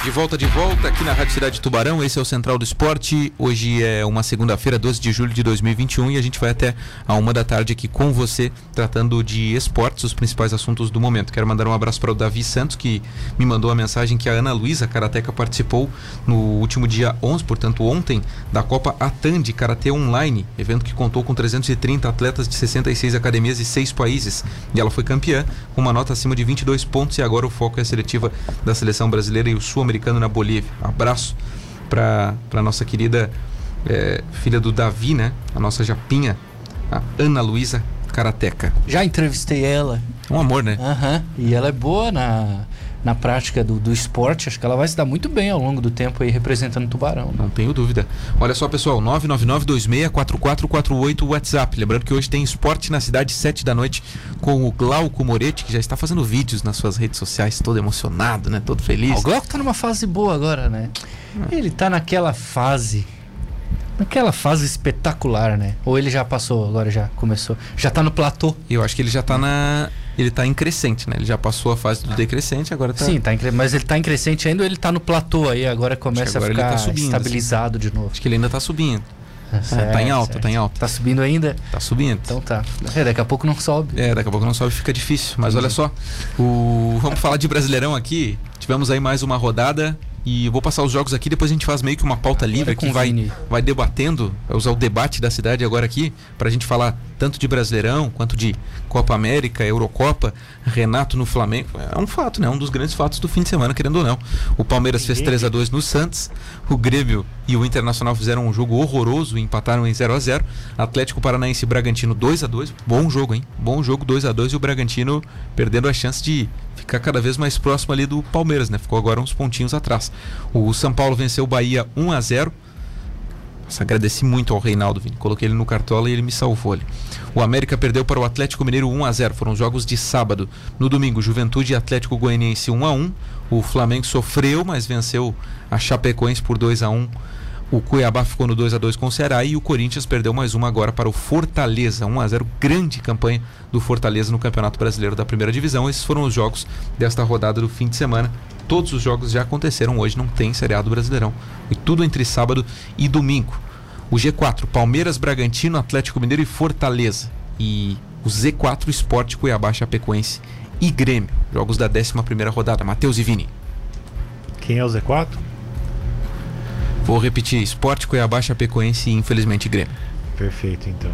Speaker 1: De volta, de volta aqui na Rádio Cidade Tubarão. Esse é o Central do Esporte. Hoje é uma segunda-feira, 12 de julho de 2021, e a gente vai até a uma da tarde aqui com você, tratando de esportes, os principais assuntos do momento. Quero mandar um abraço para o Davi Santos, que me mandou a mensagem que a Ana Luísa Karateca participou no último dia 11, portanto ontem, da Copa Atan de Karatê Online, evento que contou com 330 atletas de 66 academias e 6 países. E ela foi campeã, com uma nota acima de 22 pontos, e agora o foco é a seletiva da seleção brasileira e o sul-americano na Bolívia. Abraço para a nossa querida eh, filha do Davi, né? A nossa japinha, a Ana Luísa Karateca.
Speaker 3: Já entrevistei ela.
Speaker 1: Um amor, né?
Speaker 3: Aham. E ela é boa na, na prática do, do esporte. Acho que ela vai se dar muito bem ao longo do tempo aí representando o Tubarão. né?
Speaker 1: Não tenho dúvida. Olha só, pessoal, 999-264448 WhatsApp. Lembrando que hoje tem esporte na cidade, 7 da noite, com o Glauco Moretti, que já está fazendo vídeos nas suas redes sociais, todo emocionado, né? Todo feliz.
Speaker 3: Ah, O Glauco tá numa fase boa agora, né? Ele tá naquela fase. Naquela fase espetacular, né? Ou ele já passou, agora já começou. Já tá no platô.
Speaker 1: Eu acho que ele já tá na. Ele tá em crescente, né? Ele já passou a fase do decrescente, agora tá.
Speaker 3: Sim, tá em, mas ele tá em crescente ainda ou ele tá no platô aí, agora começa
Speaker 1: agora
Speaker 3: a
Speaker 1: ele
Speaker 3: ficar
Speaker 1: tá subindo,
Speaker 3: estabilizado de novo.
Speaker 1: Acho que ele ainda tá subindo. tá em
Speaker 3: Certo,
Speaker 1: alta,
Speaker 3: certo.
Speaker 1: tá em alta.
Speaker 3: Tá subindo ainda?
Speaker 1: Tá subindo.
Speaker 3: Então tá. É, daqui a pouco não sobe.
Speaker 1: É, daqui a pouco não sobe, fica difícil. Mas olha só, o... vamos falar de Brasileirão aqui. Tivemos aí mais uma rodada e eu vou passar os jogos aqui, depois a gente faz meio que uma pauta livre
Speaker 3: com
Speaker 1: que vai, vai debatendo, vai usar o debate da cidade agora aqui, pra gente falar tanto de Brasileirão quanto de Copa América, Eurocopa, Renato no Flamengo. É um fato, né? Um dos grandes fatos do fim de semana, querendo ou não. O Palmeiras fez 3 a 2 no Santos, o Grêmio e o Internacional fizeram um jogo horroroso e empataram em 0 a 0 Atlético Paranaense e Bragantino 2 a 2 Bom jogo, hein? Bom jogo 2 a 2 e o Bragantino perdendo a chance de ficar cada vez mais próximo ali do Palmeiras, né? Ficou agora uns pontinhos atrás. O São Paulo venceu o Bahia 1 a 0 nossa, agradeci muito ao Reinaldo, Vini. Coloquei ele no cartola e ele me salvou ali. O América perdeu para o Atlético Mineiro 1 a 0 Foram jogos de sábado. No domingo, Juventude e Atlético Goianiense 1 a 1 O Flamengo sofreu, mas venceu a Chapecoense por 2 a 1 O Cuiabá ficou no 2 a 2 com o Ceará e o Corinthians perdeu mais uma agora para o Fortaleza. 1 a 0 Grande campanha do Fortaleza no Campeonato Brasileiro da Primeira Divisão. Esses foram os jogos desta rodada do fim de semana. Todos os jogos já aconteceram hoje, não tem seriado Brasileirão. E tudo entre sábado e domingo. O G4, Palmeiras, Bragantino, Atlético Mineiro e Fortaleza. E o Z4, Esporte, Cuiabá, Chapecoense e Grêmio. Jogos da 11 rodada. Matheus e Vini.
Speaker 2: Quem é o Z4?
Speaker 1: Vou repetir: Esporte, Cuiabá, Chapecoense e infelizmente Grêmio.
Speaker 2: Perfeito, então.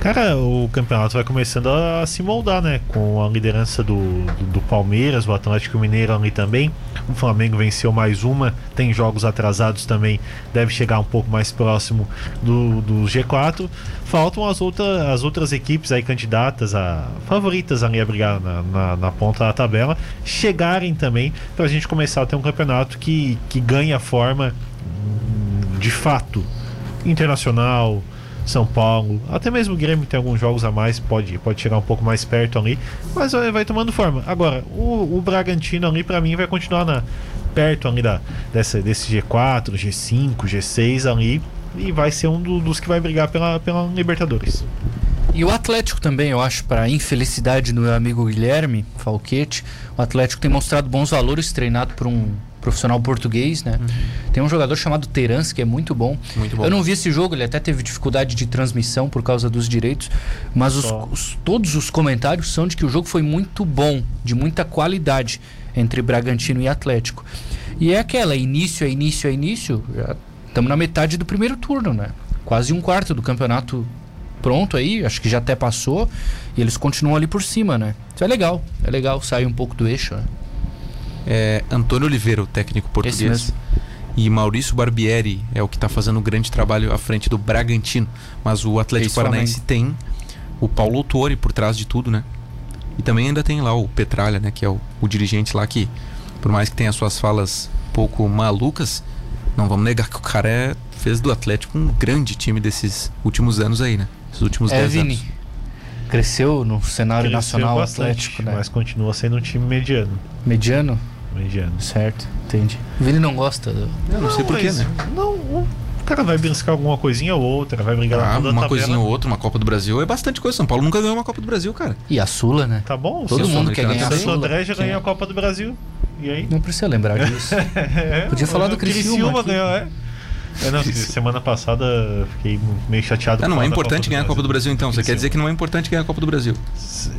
Speaker 2: Cara, o campeonato vai começando a se moldar, né? Com a liderança do, do, do, Palmeiras, o Atlético Mineiro ali também. O Flamengo venceu mais uma, tem jogos atrasados também, deve chegar um pouco mais próximo do, do G4. Faltam as, outra, as outras equipes aí candidatas, a favoritas ali a brigar na, na, na ponta da tabela, chegarem também para a gente começar a ter um campeonato que, que ganha forma de fato internacional são Paulo, até mesmo o Grêmio tem alguns jogos a mais, pode, pode chegar um pouco mais perto ali, mas vai, tomando forma. Agora, o, o Bragantino ali para mim vai continuar na, perto ali da, dessa, desse G4, G5, G6 ali e vai ser um do, dos que vai brigar pela, pela Libertadores.
Speaker 3: E o Atlético também, eu acho, para infelicidade do meu amigo Guilherme Falquete, o Atlético tem mostrado bons valores, treinado por um profissional português, né? Uhum. Tem um jogador chamado Terans, que é muito bom.
Speaker 1: muito bom.
Speaker 3: Eu não vi esse jogo, ele até teve dificuldade de transmissão por causa dos direitos, mas os, os, todos os comentários são de que o jogo foi muito bom, de muita qualidade entre Bragantino e Atlético. E é aquela, início é início é início, estamos na metade do primeiro turno, né? Quase um quarto do campeonato pronto aí, acho que já até passou, e eles continuam ali por cima, né? Isso é legal, é legal sair um pouco do eixo, né?
Speaker 1: É Antônio Oliveira, o técnico português. E Maurício Barbieri é o que está fazendo um grande trabalho à frente do Bragantino. Mas o Atlético Paranaense tem o Paulo Autori por trás de tudo, né? E também ainda tem lá o Petralha, né? Que é o, o dirigente lá que, por mais que tenha suas falas um pouco malucas, não vamos negar que o cara é, fez do Atlético um grande time desses últimos anos aí, né? Esses últimos 10 é, anos.
Speaker 3: Cresceu no cenário Cresceu nacional
Speaker 2: bastante,
Speaker 3: atlético, né?
Speaker 2: Mas continua sendo um time mediano.
Speaker 3: Mediano?
Speaker 2: Mediano.
Speaker 3: Certo, entendi. O Vini não gosta do...
Speaker 1: Eu não, não sei porquê, né?
Speaker 2: Não, o cara vai buscar alguma coisinha ou outra, vai brigar
Speaker 1: ah, uma coisinha ou outra, uma Copa do Brasil é bastante coisa. São Paulo nunca ganhou uma Copa do Brasil, cara.
Speaker 3: E a Sula, né?
Speaker 2: Tá bom.
Speaker 3: Todo mundo quer ganhar a
Speaker 2: Sula. O André já ganhou a Copa do Brasil. E aí?
Speaker 3: Não precisa lembrar disso. é, Podia falar do Criciúma. Criciúma ganhou, é.
Speaker 2: É, não, semana passada fiquei meio chateado.
Speaker 1: Ah, não é importante ganhar a Copa do Brasil, então. Você quer dizer que não é importante ganhar a Copa do Brasil?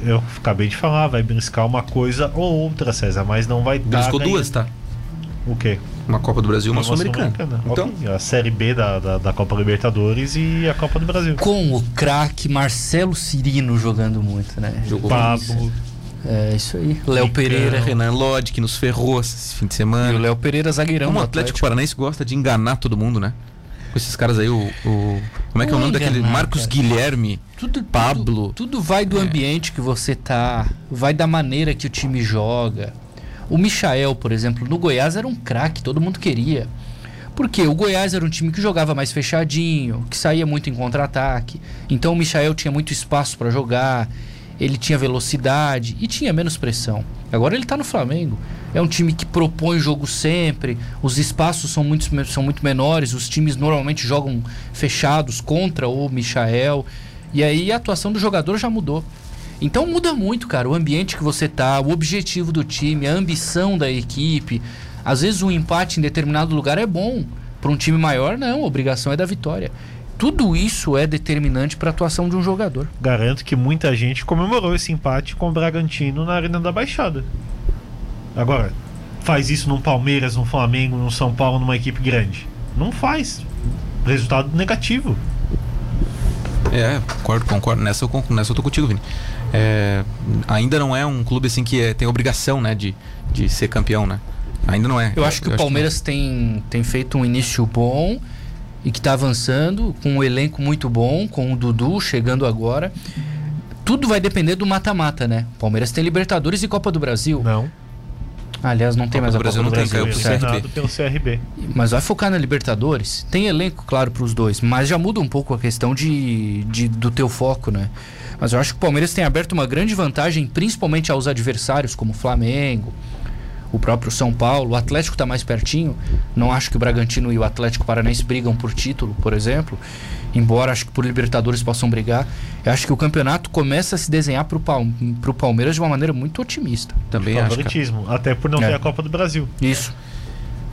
Speaker 2: Eu acabei de falar, vai briscar uma coisa ou outra, César, mas não vai
Speaker 1: dar. Briscou duas, tá?
Speaker 2: O quê?
Speaker 1: Uma Copa do Brasil e uma, uma Sul-Americana.
Speaker 2: Sul então, okay. a Série B da, da, da, Copa Libertadores e a Copa do Brasil.
Speaker 3: Com o craque Marcelo Cirino jogando muito, né?
Speaker 2: Jogou Pablo.
Speaker 3: É isso aí. Léo Pereira.
Speaker 1: Renan Lodge, que nos ferrou esse fim de semana.
Speaker 3: E o Léo Pereira, zagueirão.
Speaker 1: Como o Atlético, Atlético Paranaense gosta de enganar todo mundo, né? Com esses caras aí, o. o como é que é o nome daquele? Marcos cara. Guilherme. Tudo, Pablo.
Speaker 3: Tudo, tudo vai do é. ambiente que você tá. Vai da maneira que o time joga. O Michael, por exemplo, no Goiás era um craque, todo mundo queria. Porque o Goiás era um time que jogava mais fechadinho, que saía muito em contra-ataque. Então o Michael tinha muito espaço para jogar, ele tinha velocidade e tinha menos pressão. Agora ele está no Flamengo. É um time que propõe jogo sempre, os espaços são muito, são muito menores, os times normalmente jogam fechados contra o Michael. E aí a atuação do jogador já mudou. Então muda muito, cara, o ambiente que você tá, o objetivo do time, a ambição da equipe. Às vezes um empate em determinado lugar é bom. Para um time maior, não, a obrigação é da vitória. Tudo isso é determinante para a atuação de um jogador.
Speaker 2: Garanto que muita gente comemorou esse empate com o Bragantino na Arena da Baixada. Agora, faz isso num Palmeiras, num Flamengo, num São Paulo, numa equipe grande. Não faz. Resultado negativo.
Speaker 1: É, concordo, concordo. Nessa eu, nessa eu tô contigo, Vini. É, ainda não é um clube assim que é, tem obrigação, né, de, de ser campeão, né? Ainda não é.
Speaker 3: Eu acho que eu o Palmeiras que tem, tem feito um início bom e que está avançando, com um elenco muito bom, com o Dudu chegando agora. Tudo vai depender do mata-mata, né? O Palmeiras tem Libertadores e Copa do Brasil.
Speaker 2: Não.
Speaker 3: Aliás, não tem mais a
Speaker 1: Brasil,
Speaker 3: Copa
Speaker 1: do Brasil. Não tem,
Speaker 2: caiu pro CRB. pelo CRB.
Speaker 3: Mas vai focar na Libertadores. Tem elenco, claro, para os dois. Mas já muda um pouco a questão de, de, do teu foco, né? Mas eu acho que o Palmeiras tem aberto uma grande vantagem, principalmente aos adversários, como o Flamengo, o próprio São Paulo. O Atlético está mais pertinho. Não acho que o Bragantino e o Atlético Paranaense brigam por título, por exemplo. Embora acho que por Libertadores possam brigar. Eu acho que o campeonato começa a se desenhar para o Palmeiras de uma maneira muito otimista.
Speaker 2: Também acho. Favoritismo, até por não é. ter a Copa do Brasil.
Speaker 3: Isso.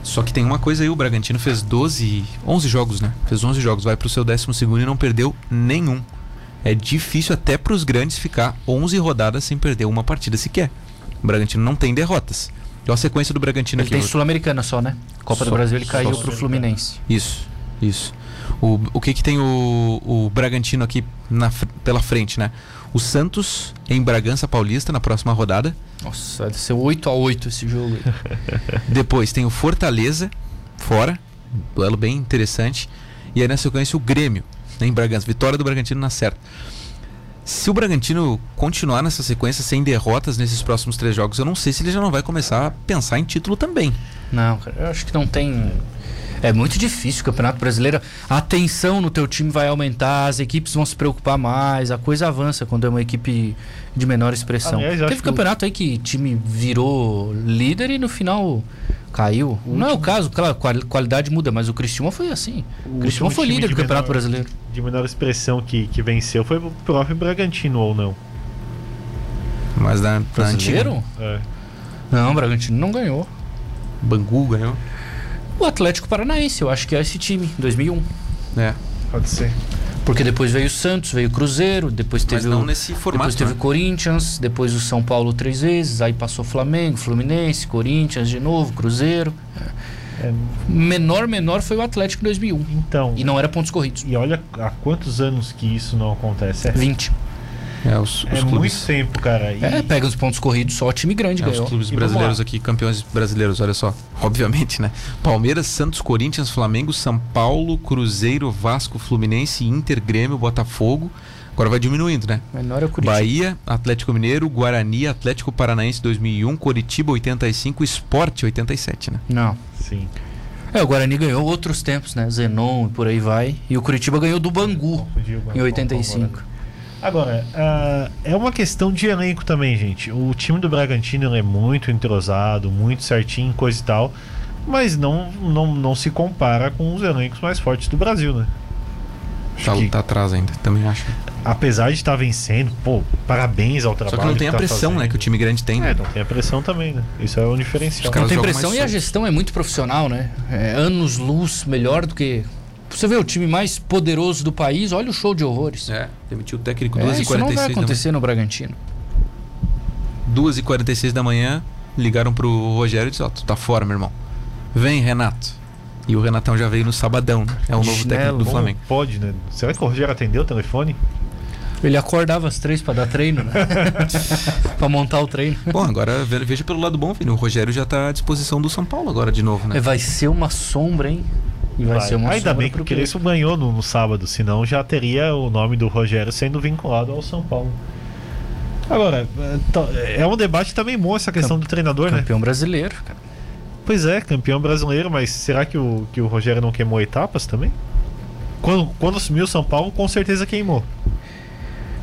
Speaker 1: Só que tem uma coisa aí, o Bragantino fez 12, 11 jogos, né? Fez 11 jogos, vai pro seu 12 segundo e não perdeu nenhum. É difícil até para os grandes ficar 11 rodadas sem perder uma partida sequer. O Bragantino não tem derrotas. Olha a sequência do Bragantino
Speaker 3: ele
Speaker 1: aqui.
Speaker 3: Tem Sul-Americana só, né? Copa só, do Brasil ele caiu pro Fluminense.
Speaker 1: Isso, isso. O, o que que tem o, o Bragantino aqui na, pela frente, né? O Santos em Bragança Paulista na próxima rodada.
Speaker 3: Nossa, vai ser 8 a 8 esse jogo.
Speaker 1: Depois tem o Fortaleza fora, duelo bem interessante. E aí na sequência o Grêmio né, em Bragança, vitória do Bragantino na certa. Se o Bragantino continuar nessa sequência sem derrotas nesses próximos três jogos, eu não sei se ele já não vai começar a pensar em título também.
Speaker 3: Não, cara, eu acho que não tem. É muito difícil o Campeonato Brasileiro. A tensão no teu time vai aumentar, as equipes vão se preocupar mais, a coisa avança quando é uma equipe de menor expressão.
Speaker 2: Aliás,
Speaker 3: Teve
Speaker 2: que o-
Speaker 3: campeonato aí que time virou líder e no final caiu. não é o caso, claro, qual- qualidade muda, mas o Criciúma foi assim. O,
Speaker 2: último
Speaker 3: foi líder
Speaker 2: de
Speaker 3: do Campeonato
Speaker 2: menor-
Speaker 3: Brasileiro.
Speaker 2: De menor expressão que, que venceu foi o próprio Bragantino, ou não?
Speaker 1: Mas na, na
Speaker 3: Brasileiro?
Speaker 1: antiga
Speaker 2: É.
Speaker 3: Não, o Bragantino não ganhou.
Speaker 1: Bangu ganhou.
Speaker 3: O Atlético Paranaense, eu acho que é esse time, 2001.
Speaker 1: É.
Speaker 2: Pode ser.
Speaker 3: Porque depois veio o Santos, veio o Cruzeiro, depois
Speaker 1: Mas
Speaker 3: teve
Speaker 1: não
Speaker 3: o,
Speaker 1: nesse formato.
Speaker 3: depois teve
Speaker 1: né?
Speaker 3: o Corinthians, depois o São Paulo três vezes, aí passou Flamengo, Fluminense, Corinthians de novo, Cruzeiro.
Speaker 2: É,
Speaker 3: Menor, menor foi o Atlético em 2001.
Speaker 2: então.
Speaker 3: E não era pontos corridos.
Speaker 2: E olha há quantos anos que isso não acontece. É,
Speaker 3: 20.
Speaker 1: É, os, os
Speaker 2: é
Speaker 1: clubes,
Speaker 2: muito tempo, cara. E,
Speaker 3: É, pega os pontos corridos, só o time grande
Speaker 1: é, os clubes
Speaker 2: E
Speaker 1: brasileiros aqui, campeões brasileiros, olha só. Obviamente, né? Palmeiras, Santos, Corinthians, Flamengo, São Paulo, Cruzeiro, Vasco, Fluminense, Inter, Grêmio, Botafogo. Agora vai diminuindo, né?
Speaker 3: Menor é o Curitiba.
Speaker 1: Bahia, Atlético Mineiro, Guarani, Atlético Paranaense 2001, Coritiba 85, Sport 87, né?
Speaker 3: Não.
Speaker 2: Sim.
Speaker 3: É, o Guarani ganhou outros tempos, né? Zenon e por aí vai. E o Curitiba ganhou do Bangu
Speaker 2: o
Speaker 3: em
Speaker 2: Bangu
Speaker 3: 85.
Speaker 2: com o Agora, ah, é uma questão de elenco também, gente. O time do Bragantino é muito entrosado, muito certinho, coisa e tal. Mas não, não, não se compara com os elencos mais fortes do Brasil, né?
Speaker 1: Tá,
Speaker 2: que,
Speaker 1: tá atrás ainda, também acho.
Speaker 2: apesar de estar vencendo, pô, parabéns ao trabalho.
Speaker 1: Só que não tem a
Speaker 2: tá
Speaker 1: pressão, né,
Speaker 2: fazendo.
Speaker 1: que o time grande tem.
Speaker 2: É,
Speaker 1: né?
Speaker 2: não tem a pressão também, né? Isso é um diferencial.
Speaker 1: Os caras
Speaker 3: Não tem pressão e a gestão é muito profissional, né? É anos luz melhor do que. Você vê o time mais poderoso do país, olha o show de horrores.
Speaker 1: É, demitiu o técnico
Speaker 3: É,
Speaker 1: 2 h
Speaker 3: isso não vai
Speaker 1: 46 da manhã.
Speaker 3: acontecer no Bragantino.
Speaker 1: 2 h 46 da manhã, ligaram pro Rogério e disseram, ó, tu tá fora, meu irmão. Vem, Renato. E o Renatão já veio no sabadão, né? É o novo
Speaker 3: chinelo.
Speaker 1: técnico do
Speaker 2: Como
Speaker 1: Flamengo.
Speaker 2: Pode, né? Será que o Rogério atendeu o telefone?
Speaker 3: Ele acordava às três pra dar treino, né? pra montar o treino.
Speaker 1: Bom, agora ve- veja pelo lado bom, Vini. O Rogério já tá à disposição do São Paulo agora de novo, né?
Speaker 3: É, Vai ser uma sombra, hein? E vai, ser uma
Speaker 2: Ainda bem que o Crespo ganhou no, no sábado, senão já teria o nome do Rogério sendo vinculado ao São Paulo. Agora, é, to- é um debate também bom essa questão do treinador, né?
Speaker 3: campeão brasileiro. cara.
Speaker 2: Pois é, campeão brasileiro, mas será que o, que o Rogério não queimou etapas também? Quando, quando assumiu o São Paulo, com certeza queimou.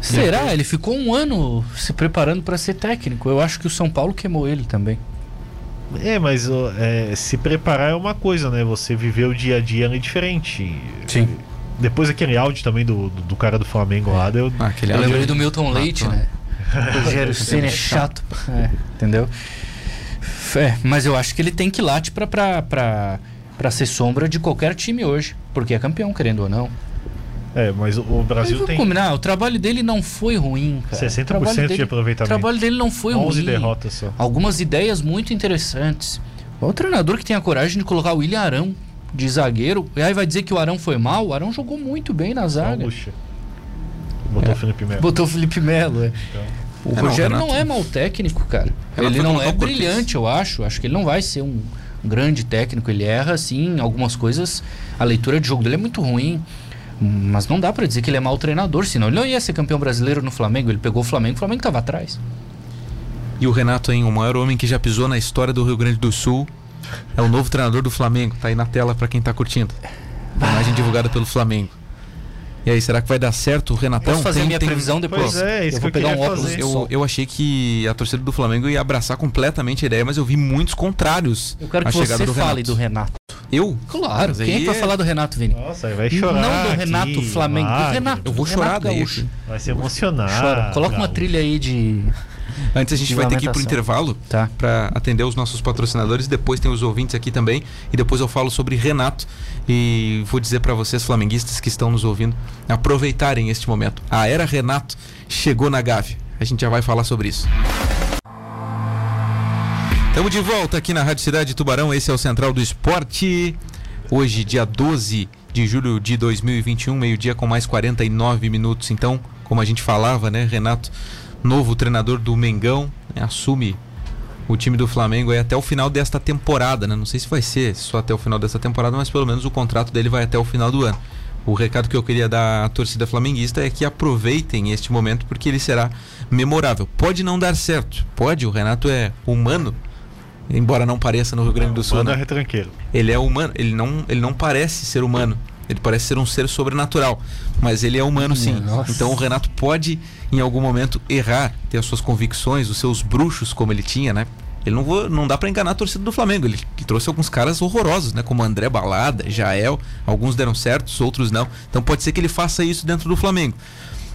Speaker 3: Será? Ele ficou um ano se preparando pra ser técnico. Eu acho que o São Paulo queimou ele também.
Speaker 2: É, mas é, se preparar é uma coisa, né? Você viver o dia a dia é diferente.
Speaker 3: Sim.
Speaker 2: Depois aquele áudio também do, do, do cara do Flamengo lá, deu,
Speaker 1: Ah, aquele
Speaker 3: Eu lembrei do Milton Leite,
Speaker 1: tá.
Speaker 3: né? Rogério Senna é chato. É, entendeu? É, mas eu acho que ele tem que late pra, pra, pra, pra ser sombra de qualquer time hoje. Porque é campeão, querendo ou não.
Speaker 2: É, mas o,
Speaker 3: Mas
Speaker 2: Brasil
Speaker 3: vamos
Speaker 2: tem
Speaker 3: combinar, o trabalho dele não foi ruim, cara. O
Speaker 2: 60%
Speaker 3: trabalho
Speaker 2: de
Speaker 3: dele- O
Speaker 2: aproveitamento.
Speaker 3: trabalho dele não foi
Speaker 2: 11
Speaker 3: ruim.
Speaker 2: derrotas só.
Speaker 3: Algumas ideias muito interessantes. O treinador que tem a coragem de colocar o William Arão de zagueiro, e aí vai dizer que o Arão foi mal, o Arão jogou muito bem na zaga.
Speaker 2: Gaúcha. Botou
Speaker 1: É.
Speaker 2: o Felipe Melo.
Speaker 3: Botou o Felipe Melo, é.
Speaker 2: Então,
Speaker 3: O
Speaker 1: É, não,
Speaker 3: Rogério não,
Speaker 1: Renato-
Speaker 3: é mau técnico, cara.
Speaker 1: Renato
Speaker 3: ele não é brilhante, eu acho. Acho que ele não vai ser um grande técnico. Ele erra, sim, em algumas coisas. A leitura de jogo dele é muito ruim. Mas não dá pra dizer que ele é mau treinador, senão ele não ia ser campeão brasileiro no Flamengo. Ele pegou o Flamengo, o Flamengo tava atrás.
Speaker 1: E o Renato, hein, o maior homem que já pisou na história do Rio Grande do Sul, é o novo treinador do Flamengo. Tá aí na tela pra quem tá curtindo. A imagem divulgada pelo Flamengo. E aí, será que vai dar certo o Renatão?
Speaker 3: Posso fazer
Speaker 1: Tem-
Speaker 3: a minha
Speaker 1: tem-
Speaker 3: previsão depois?
Speaker 2: Pois é, isso
Speaker 3: eu
Speaker 2: que
Speaker 3: vou
Speaker 2: eu
Speaker 3: pegar um óculos
Speaker 1: Eu, eu achei que a torcida do Flamengo ia abraçar completamente a ideia, mas eu vi muitos contrários
Speaker 3: Eu quero que você
Speaker 1: do
Speaker 3: fale do Renato.
Speaker 1: Eu?
Speaker 3: Claro,
Speaker 1: Mas
Speaker 3: quem é que vai
Speaker 1: é-
Speaker 3: falar do Renato, Vini?
Speaker 2: Nossa, aí vai chorar.
Speaker 3: Não do
Speaker 2: aqui,
Speaker 3: Renato Flamengo, do Renato.
Speaker 1: Eu vou
Speaker 3: do
Speaker 1: chorar
Speaker 3: Renato
Speaker 1: daí.
Speaker 3: Gaúcho.
Speaker 1: aqui.
Speaker 2: Vai se emocionar.
Speaker 3: Chora. Coloca uma
Speaker 2: Gaúcho.
Speaker 3: trilha aí de.
Speaker 1: Antes a gente vai ter que ir pro intervalo
Speaker 3: Tá.
Speaker 1: para atender os nossos patrocinadores. Depois tem os ouvintes aqui também. E depois eu falo sobre Renato. E vou dizer para vocês, flamenguistas que estão nos ouvindo, aproveitarem este momento. A era Renato chegou na Gávea. A gente já vai falar sobre isso. Estamos de volta aqui na Rádio Cidade de Tubarão. Esse é o Central do Esporte. Hoje, dia 12 de julho de 2021, meio-dia com mais 49 minutos. Então, como a gente falava, né, Renato, novo treinador do Mengão, né, assume o time do Flamengo aí até o final desta temporada, né? Não sei se vai ser só até o final desta temporada, mas pelo menos o contrato dele vai até o final do ano. O recado que eu queria dar à torcida flamenguista é que aproveitem este momento porque ele será memorável. Pode não dar certo, pode, o Renato é humano, embora não pareça no Rio Grande do Sul.
Speaker 2: Manda
Speaker 1: né?
Speaker 2: retranqueiro.
Speaker 1: Ele é humano, ele não, ele não parece ser humano. Ele parece ser um ser sobrenatural, mas ele é humano sim.
Speaker 3: Nossa.
Speaker 1: Então o Renato pode em algum momento errar, ter as suas convicções, os seus bruxos como ele tinha, né? Ele não, vou, não dá pra enganar a torcida do Flamengo. Ele, ele trouxe alguns caras horrorosos, né? Como André Balada, Jael. Alguns deram certos, outros não. Então pode ser que ele faça isso dentro do Flamengo.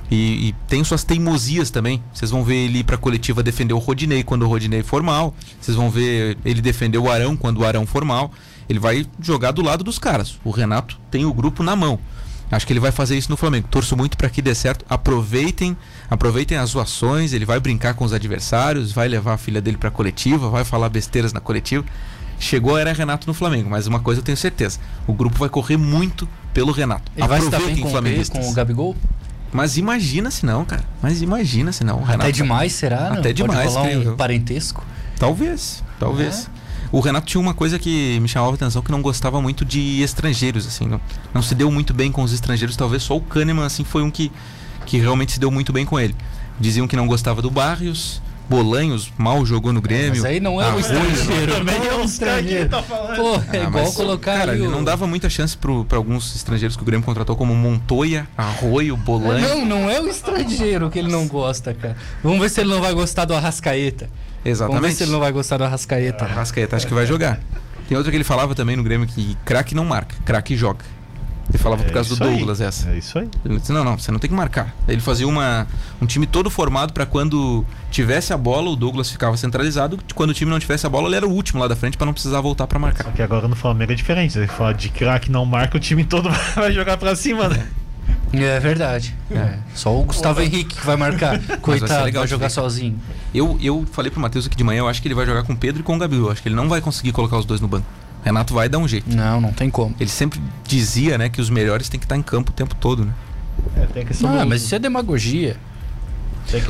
Speaker 1: E, e tem suas teimosias também. Vocês vão ver ele ir pra coletiva defender o Rodinei quando o Rodinei for mal. Vocês vão ver ele defender o Arão quando o Arão for mal. Ele vai jogar do lado dos caras. O Renato tem o grupo na mão. Acho que ele vai fazer isso no Flamengo. Torço muito para que dê certo. Aproveitem, aproveitem as zoações. Ele vai brincar com os adversários, vai levar a filha dele para coletiva, vai falar besteiras na coletiva. Chegou a era Renato no Flamengo, mas uma coisa eu tenho certeza: o grupo vai correr muito pelo Renato.
Speaker 3: Ele vai se dar bem com,
Speaker 1: flamenguistas.
Speaker 3: com o Gabigol?
Speaker 1: Mas imagina se não, cara. Mas imagina se não. Renato
Speaker 3: Até demais, será?
Speaker 1: Até
Speaker 3: não?
Speaker 1: demais,
Speaker 3: Pode rolar um parentesco?
Speaker 1: Talvez, talvez. O Renato tinha uma coisa que me chamava a atenção que não gostava muito de estrangeiros, assim, não, não se deu muito bem com os estrangeiros, talvez só o Kahneman assim foi um que, que realmente se deu muito bem com ele. Diziam que não gostava do Barrios, Bolanhos mal jogou no Grêmio.
Speaker 3: Mas aí não é um
Speaker 1: Arroio,
Speaker 3: estrangeiro.
Speaker 2: Também é
Speaker 3: um
Speaker 2: que
Speaker 3: estrangeiro.
Speaker 2: tá falando.
Speaker 3: Pô, é
Speaker 1: Ah,
Speaker 3: igual
Speaker 1: mas,
Speaker 3: colocar
Speaker 1: Cara,
Speaker 3: ali
Speaker 1: ele
Speaker 3: o-
Speaker 1: não dava muita chance para alguns estrangeiros que o Grêmio contratou, como Montoya, Arroio, Bolanhos.
Speaker 3: Não, não é o estrangeiro que ele não gosta, cara. Vamos ver se ele não vai gostar do Arrascaeta. Vamos ver
Speaker 1: Exatamente.
Speaker 3: se ele não vai gostar do Arrascaeta.
Speaker 1: Arrascaeta acho que vai jogar. Tem outra que ele falava também no Grêmio que craque não marca, craque joga. Ele falava por
Speaker 2: É
Speaker 1: causa do
Speaker 2: isso aí.
Speaker 1: Douglas essa.
Speaker 2: É isso aí.
Speaker 1: Ele disse, não, não, você não tem que marcar. Ele fazia uma, um time todo formado para quando tivesse a bola, o Douglas ficava centralizado. Quando o time não tivesse a bola, ele era o último lá da frente para não precisar voltar para marcar.
Speaker 2: Só que agora no Flamengo é diferente. Você fala de craque não marca, o time todo vai jogar pra cima, né?
Speaker 3: É verdade. É. Só o Gustavo Henrique que vai marcar. Coitado, vai,
Speaker 1: legal de
Speaker 3: jogar sozinho.
Speaker 1: Eu, eu falei pro Matheus aqui de manhã, eu acho que ele vai jogar com o Pedro e com o Gabriel. Eu acho que ele não vai conseguir colocar os dois no banco. Renato vai dar um jeito.
Speaker 3: Não, não tem como.
Speaker 1: Ele sempre dizia, né, que os melhores têm que estar em campo o tempo todo, né?
Speaker 2: É, tem questão
Speaker 3: Ah, mas isso é demagogia.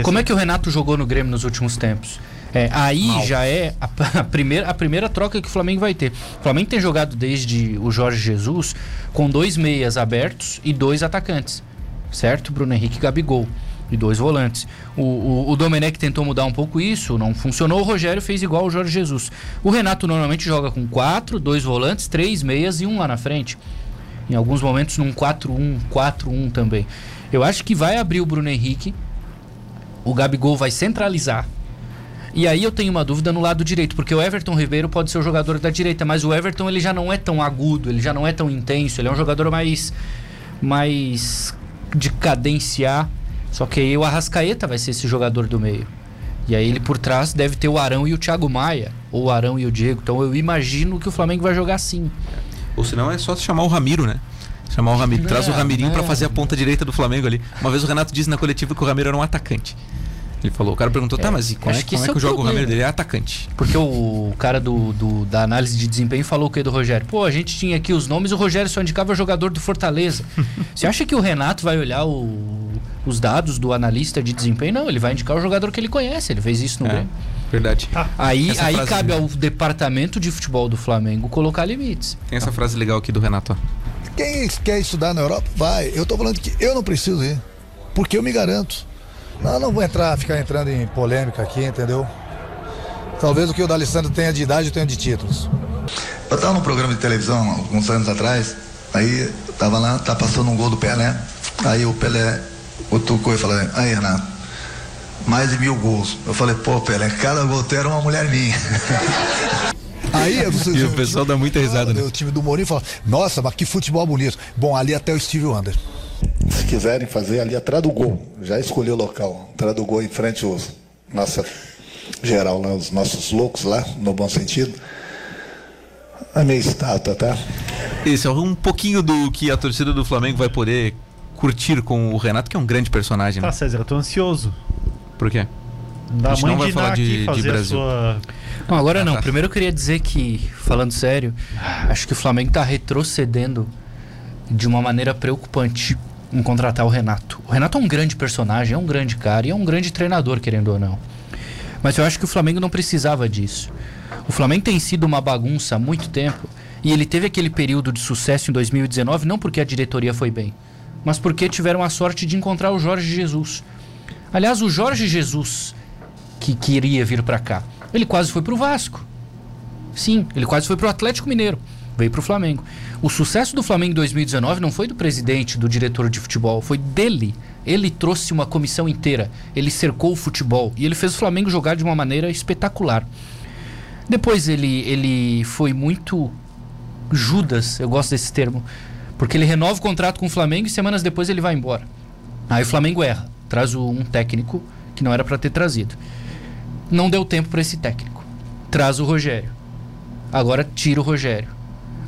Speaker 3: Como é que o Renato jogou no Grêmio nos últimos tempos? É, aí
Speaker 1: Mal.
Speaker 3: já é a, a primeira, a primeira troca que o Flamengo vai ter. O Flamengo tem jogado desde o Jorge Jesus com dois meias abertos e dois atacantes. Certo? Bruno Henrique e Gabigol. E dois volantes. O, o, o Domenech tentou mudar um pouco isso, não funcionou. O Rogério fez igual o Jorge Jesus. O Renato normalmente joga com quatro, dois volantes, três meias e um lá na frente. Em alguns momentos num 4-1, 4-1 também. Eu acho que vai abrir o Bruno Henrique. O Gabigol vai centralizar. E aí eu tenho uma dúvida no lado direito, porque o Everton Ribeiro pode ser o jogador da direita, mas o Everton ele já não é tão agudo, ele já não é tão intenso, ele é um jogador mais mais de cadenciar. Só que aí o Arrascaeta vai ser esse jogador do meio. E aí ele por trás deve ter o Arão e o Thiago Maia, ou o Arão e o Diego. Então eu imagino que o Flamengo vai jogar assim.
Speaker 1: Ou senão é só chamar o Ramiro, né? Chamar o Ramiro. Traz o
Speaker 3: Não,
Speaker 1: Ramirinho pra
Speaker 3: não.
Speaker 1: fazer a ponta direita do Flamengo ali. Uma vez o Renato disse na coletiva que o Ramiro era um atacante. Ele falou, o cara perguntou, tá,
Speaker 3: É,
Speaker 1: mas e como
Speaker 3: acho
Speaker 1: é,
Speaker 3: que
Speaker 1: como é que
Speaker 3: é o
Speaker 1: joga o. Ramiro? Ele é atacante.
Speaker 3: Porque o cara do, do- da análise de desempenho falou o que do Rogério? Pô, a gente tinha aqui os nomes, o Rogério só indicava jogador do Fortaleza. Você acha que o Renato vai olhar o- os dados do analista de desempenho? Não, ele vai indicar o jogador que ele conhece. Ele fez isso no
Speaker 1: É,
Speaker 3: Grêmio.
Speaker 1: verdade.
Speaker 3: Aí,
Speaker 1: Essa
Speaker 3: aí
Speaker 1: frase-
Speaker 3: cabe ao departamento de futebol do Flamengo colocar limites.
Speaker 1: Tem essa frase legal aqui do Renato, ó.
Speaker 6: Quem quer estudar na Europa, vai. Eu tô falando que eu não preciso ir. Porque eu me garanto. Não, não vou entrar, ficar entrando em polêmica aqui, entendeu? Talvez o que o D'Alessandro tenha de idade, eu tenha de títulos.
Speaker 7: Eu tava num programa de televisão alguns anos atrás, aí tava lá, tá passando um gol do Pelé, aí o Pelé cutucou e falou, aí Renato, mais de mil gols. Eu falei, pô Pelé, cada gol era uma mulher minha.
Speaker 6: Aí você,
Speaker 1: E o pessoal dá muita risada, né?
Speaker 6: O time do Mourinho fala, nossa, mas que futebol bonito. Bom, ali até o Steve Wonder.
Speaker 7: Se quiserem fazer ali atrás do gol, já escolhi o local, atrás do gol em frente aos nossa geral lá, os nossos loucos lá, no bom sentido. A minha estátua, tá?
Speaker 1: Esse é um pouquinho do que a torcida do Flamengo vai poder curtir com o Renato, que é um grande personagem, né?
Speaker 2: Tá, César, eu tô ansioso.
Speaker 1: Por quê?
Speaker 2: Da
Speaker 1: A gente
Speaker 2: mãe
Speaker 1: não vai
Speaker 2: de
Speaker 1: falar de- de Brasil.
Speaker 2: sua.
Speaker 3: Não, agora não.
Speaker 1: tá.
Speaker 3: Primeiro eu queria dizer que, falando sério, acho que o Flamengo tá retrocedendo de uma maneira preocupante em contratar o Renato. O Renato é um grande personagem, é um grande cara e é um grande treinador, querendo ou não. Mas eu acho que o Flamengo não precisava disso. O Flamengo tem sido uma bagunça há muito tempo e ele teve aquele período de sucesso em 2019 não porque a diretoria foi bem, mas porque tiveram a sorte de encontrar o Jorge Jesus. Aliás, o Jorge Jesus que queria vir para cá, ele quase foi para o Vasco. Sim, ele quase foi para o Atlético Mineiro, veio para o Flamengo. O sucesso do Flamengo em 2019 não foi do presidente, do diretor de futebol, foi dele. Ele trouxe uma comissão inteira, ele cercou o futebol e ele fez o Flamengo jogar de uma maneira espetacular. Depois ele, ele foi muito Judas, eu gosto desse termo, porque ele renova o contrato com o Flamengo e semanas depois ele vai embora. Aí o Flamengo erra, traz um técnico que não era para ter trazido. Não deu tempo para esse técnico. Traz o Rogério. Agora tira o Rogério.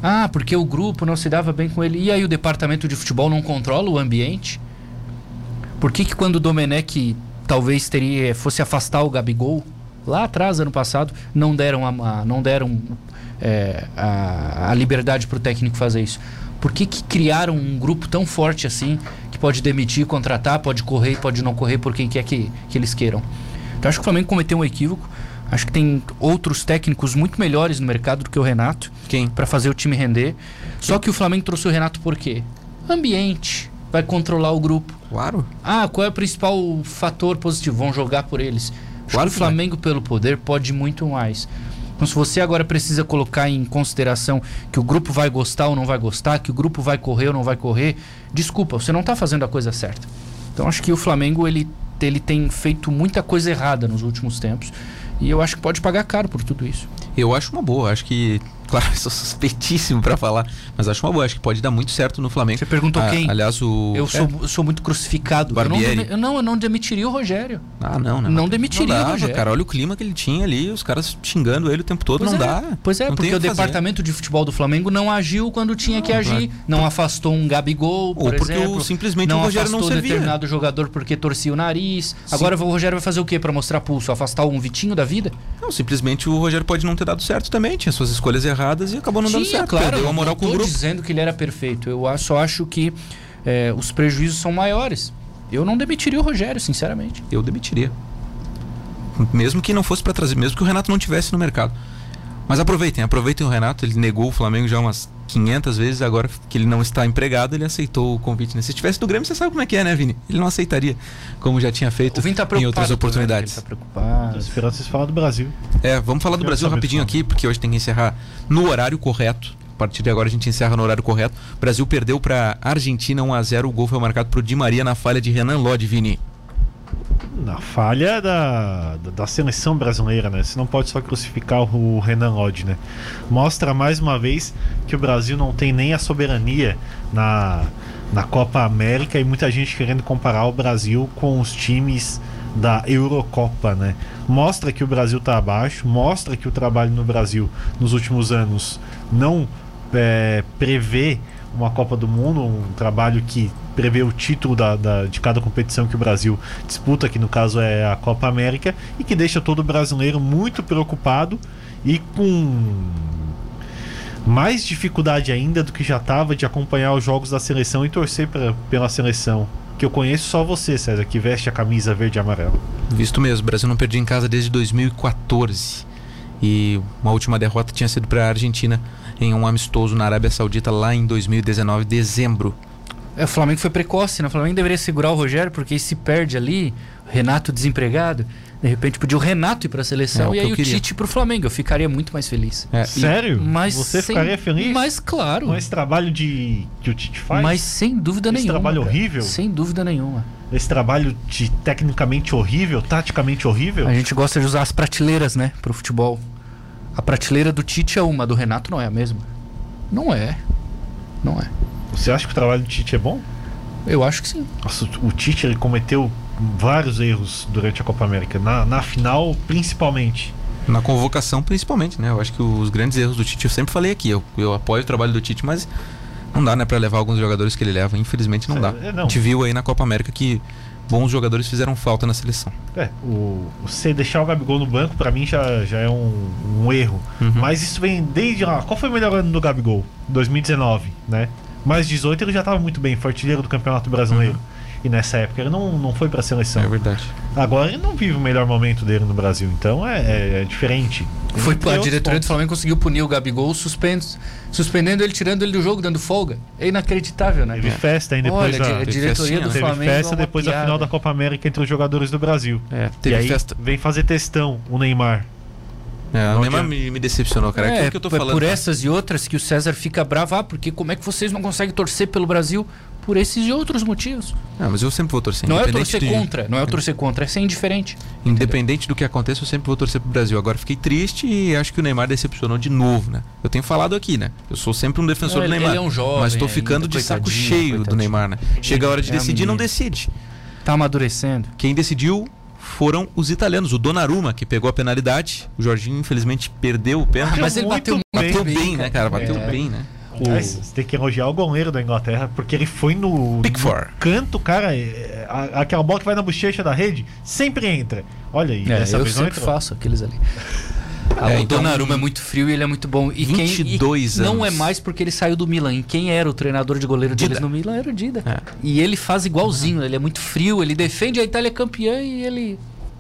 Speaker 3: Ah, porque o grupo não se dava bem com ele. E aí o departamento de futebol não controla o ambiente? Por que, que quando o Domenech talvez teria fosse afastar o Gabigol lá atrás ano passado não deram a, não deram é, a, a, liberdade para o técnico fazer isso? Por que, que criaram um grupo tão forte assim que pode demitir, contratar, pode correr, pode não correr por quem quer que, que eles queiram? Então acho que o Flamengo cometeu um equívoco. Acho que tem outros técnicos muito melhores no mercado do que o Renato.
Speaker 1: Quem?
Speaker 3: Para fazer o time render. Quem? Só que o Flamengo trouxe o Renato por quê? Ambiente. Vai controlar o grupo.
Speaker 1: Claro.
Speaker 3: Ah, qual é o principal fator positivo? Vão jogar por eles. Acho claro que o Flamengo, vai. pelo poder, pode muito mais. Então, se você agora precisa colocar em consideração que o grupo vai gostar ou não vai gostar, que o grupo vai correr ou não vai correr, desculpa, você não está fazendo a coisa certa. Então, acho que o Flamengo ele, ele tem feito muita coisa errada nos últimos tempos. E eu acho que pode pagar caro por tudo isso.
Speaker 1: Eu acho uma boa. Acho que claro, sou suspeitíssimo para falar, mas acho uma boa, acho que pode dar muito certo no Flamengo.
Speaker 3: Você perguntou
Speaker 1: ah,
Speaker 3: quem?
Speaker 1: Aliás, o.
Speaker 3: Eu sou, é. sou muito crucificado.
Speaker 1: Barbieri.
Speaker 3: Eu não, não, eu não demitiria o Rogério.
Speaker 1: Ah, não,
Speaker 3: não. Não demitiria
Speaker 1: não dá,
Speaker 3: o Rogério.
Speaker 1: Cara, olha o clima que ele tinha ali, os caras xingando ele o tempo todo,
Speaker 3: pois
Speaker 1: não
Speaker 3: é,
Speaker 1: dá.
Speaker 3: Pois é,
Speaker 1: não
Speaker 3: porque o, o departamento de futebol do Flamengo não agiu quando tinha não, que agir. Não afastou um Gabigol, por
Speaker 1: Ou porque
Speaker 3: exemplo,
Speaker 1: o, simplesmente
Speaker 3: não
Speaker 1: o Rogério
Speaker 3: afastou
Speaker 1: não servia.
Speaker 3: determinado jogador porque torcia o nariz.
Speaker 1: Sim.
Speaker 3: Agora o Rogério vai fazer o quê para mostrar pulso? Afastar um Vitinho da vida?
Speaker 1: Não, simplesmente o Rogério pode não ter dado certo também, tinha suas escolhas erradas e acabou não dando
Speaker 3: Tinha,
Speaker 1: certo.
Speaker 3: claro.
Speaker 1: Perdeu a moral com o grupo.
Speaker 3: dizendo que ele era perfeito. Eu só acho que é, os prejuízos são maiores. Eu não demitiria o Rogério, sinceramente.
Speaker 1: Eu demitiria. Mesmo que não fosse para trazer, mesmo que o Renato não tivesse no mercado. Mas aproveitem, aproveitem o Renato, ele negou o Flamengo já umas 500 vezes, agora que ele não está empregado, ele aceitou o convite. Né? Se estivesse no Grêmio, você sabe como é que é, né, Vini? Ele não aceitaria, como já tinha feito
Speaker 3: tá
Speaker 1: em outras oportunidades.
Speaker 3: Ele tá preocupado.
Speaker 2: Tô esperando vocês falar do Brasil.
Speaker 1: É, vamos falar do Brasil rapidinho aqui, porque hoje tem que encerrar no horário correto. A partir de agora a gente encerra no horário correto. O Brasil perdeu para Argentina 1 a 0 O gol foi marcado por Di Maria na falha de Renan Lodge, Vini.
Speaker 2: Na falha da, da, seleção brasileira, né? Você não pode só crucificar o Renan Lodge, né? Mostra mais uma vez que o Brasil não tem nem a soberania na, na Copa América e muita gente querendo comparar o Brasil com os times da Eurocopa, né? Mostra que o Brasil está abaixo, mostra que o trabalho no Brasil nos últimos anos não é, prevê uma Copa do Mundo, um trabalho que prevê o título da, da, de cada competição que o Brasil disputa, que no caso é a Copa América, e que deixa todo brasileiro muito preocupado e com mais dificuldade ainda do que já estava de acompanhar os jogos da seleção e torcer pra, pela seleção. Que eu conheço só você, César, que veste a camisa verde e amarela.
Speaker 1: Visto mesmo, o Brasil não perdia em casa desde 2014. E uma última derrota tinha sido para a Argentina em um amistoso na Arábia Saudita lá em 2019, dezembro.
Speaker 3: É, o Flamengo foi precoce, né? O Flamengo deveria segurar o Rogério, porque se perde ali, Renato desempregado. De repente podia o Renato ir para a seleção
Speaker 1: É, o
Speaker 3: e aí o. Tite pro Flamengo. Eu ficaria muito mais feliz.
Speaker 1: É, e-
Speaker 2: Sério?
Speaker 3: Mas
Speaker 2: você
Speaker 3: sem-
Speaker 2: ficaria feliz
Speaker 3: Mas claro.
Speaker 2: com esse trabalho de que o Tite faz?
Speaker 3: Mas sem dúvida
Speaker 2: Esse
Speaker 3: nenhuma.
Speaker 2: trabalho
Speaker 3: cara.
Speaker 2: horrível?
Speaker 3: Sem dúvida nenhuma.
Speaker 2: Esse trabalho de tecnicamente horrível, taticamente horrível?
Speaker 3: A gente gosta de usar as prateleiras, né, pro futebol. A prateleira do Tite é uma, do Renato não é a mesma. Não é. Não é.
Speaker 2: Você acha que o trabalho do Tite é bom?
Speaker 3: Eu acho que sim.
Speaker 2: Nossa, o Tite ele cometeu vários erros durante a Copa América. Na, na final, principalmente.
Speaker 1: Na convocação, principalmente, né? Eu acho que os grandes erros do Tite, eu sempre falei aqui, eu, eu apoio o trabalho do Tite, mas não dá, né, pra levar alguns jogadores que ele leva. Infelizmente não dá.
Speaker 2: É, não.
Speaker 1: A gente viu aí na Copa América que bons jogadores fizeram falta na seleção.
Speaker 2: É, o, você deixar o Gabigol no banco, pra mim, já, já é um, um erro.
Speaker 1: Uhum.
Speaker 2: Mas isso vem desde lá. Qual foi o melhor ano do Gabigol? 2019, né? Mas 18 ele já estava muito bem, foi artilheiro do Campeonato Brasileiro. E nessa época ele não, não foi para a seleção.
Speaker 1: É verdade.
Speaker 2: Agora ele não vive o melhor momento dele no Brasil, então é, é- é diferente.
Speaker 3: Foi, a diretoria do
Speaker 2: pontos.
Speaker 3: Flamengo conseguiu punir o Gabigol suspendo, suspendendo ele, tirando ele do jogo, dando folga. É inacreditável, né?
Speaker 2: Teve festa ainda depois
Speaker 3: Olha,
Speaker 2: da.
Speaker 3: a diretoria do?
Speaker 2: Teve
Speaker 3: Flamengo.
Speaker 2: festa
Speaker 3: é uma
Speaker 2: depois da final da Copa América entre os jogadores do Brasil.
Speaker 1: É,
Speaker 2: e
Speaker 1: teve
Speaker 2: aí
Speaker 1: festa.
Speaker 2: vem fazer testão o Neymar.
Speaker 1: É, o
Speaker 2: Não
Speaker 1: Neymar me, me decepcionou, cara. É, aquilo que eu tô
Speaker 3: é
Speaker 1: falando.
Speaker 3: por
Speaker 1: cara.
Speaker 3: essas e outras que o César fica bravo, ah, porque como é que vocês não conseguem torcer pelo Brasil? Por esses e outros motivos.
Speaker 1: Ah, mas eu sempre vou torcer.
Speaker 3: não é torcer
Speaker 1: de-
Speaker 3: contra, não é torcer contra, é ser indiferente.
Speaker 1: Independente do que aconteça, eu sempre vou torcer pro Brasil. Agora fiquei triste e acho que o Neymar decepcionou de novo, né? Eu tenho falado aqui, né? Eu sou sempre um defensor
Speaker 3: Não,
Speaker 1: do
Speaker 3: ele-
Speaker 1: Neymar.
Speaker 3: ele é um jovem
Speaker 1: mas tô ficando de saco
Speaker 3: coitadinho,
Speaker 1: cheio do
Speaker 3: coitadinho.
Speaker 1: Neymar, né? Chega a hora de
Speaker 3: É
Speaker 1: decidir, não decide.
Speaker 3: Tá amadurecendo.
Speaker 1: Quem decidiu foram os italianos. O Donnarumma, que pegou a penalidade. O Jorginho, infelizmente, perdeu o pênalti.
Speaker 3: Ah, mas ele bateu muito
Speaker 2: bem,
Speaker 1: bateu
Speaker 3: bem,
Speaker 1: bem, né, cara? Bateu
Speaker 3: É.
Speaker 1: bem, né?
Speaker 2: Aliás, você tem que elogiar o goleiro da Inglaterra, porque ele foi no, no canto, cara. é, a- aquela bola que vai na bochecha da rede sempre entra. Olha aí,
Speaker 3: É,
Speaker 2: dessa
Speaker 3: eu
Speaker 2: não
Speaker 3: sempre
Speaker 2: entrou.
Speaker 3: faço aqueles ali.
Speaker 1: É,
Speaker 3: o
Speaker 1: então,
Speaker 3: Donnarumma é muito frio e ele é muito bom. E quem,
Speaker 1: 22
Speaker 3: e Não
Speaker 1: anos.
Speaker 3: é mais porque ele saiu do Milan. E quem era o treinador de goleiro
Speaker 1: Dida.
Speaker 3: deles no Milan era o Dida.
Speaker 1: É.
Speaker 3: E ele faz igualzinho. Ele é muito frio, ele defende a Itália campeã e ele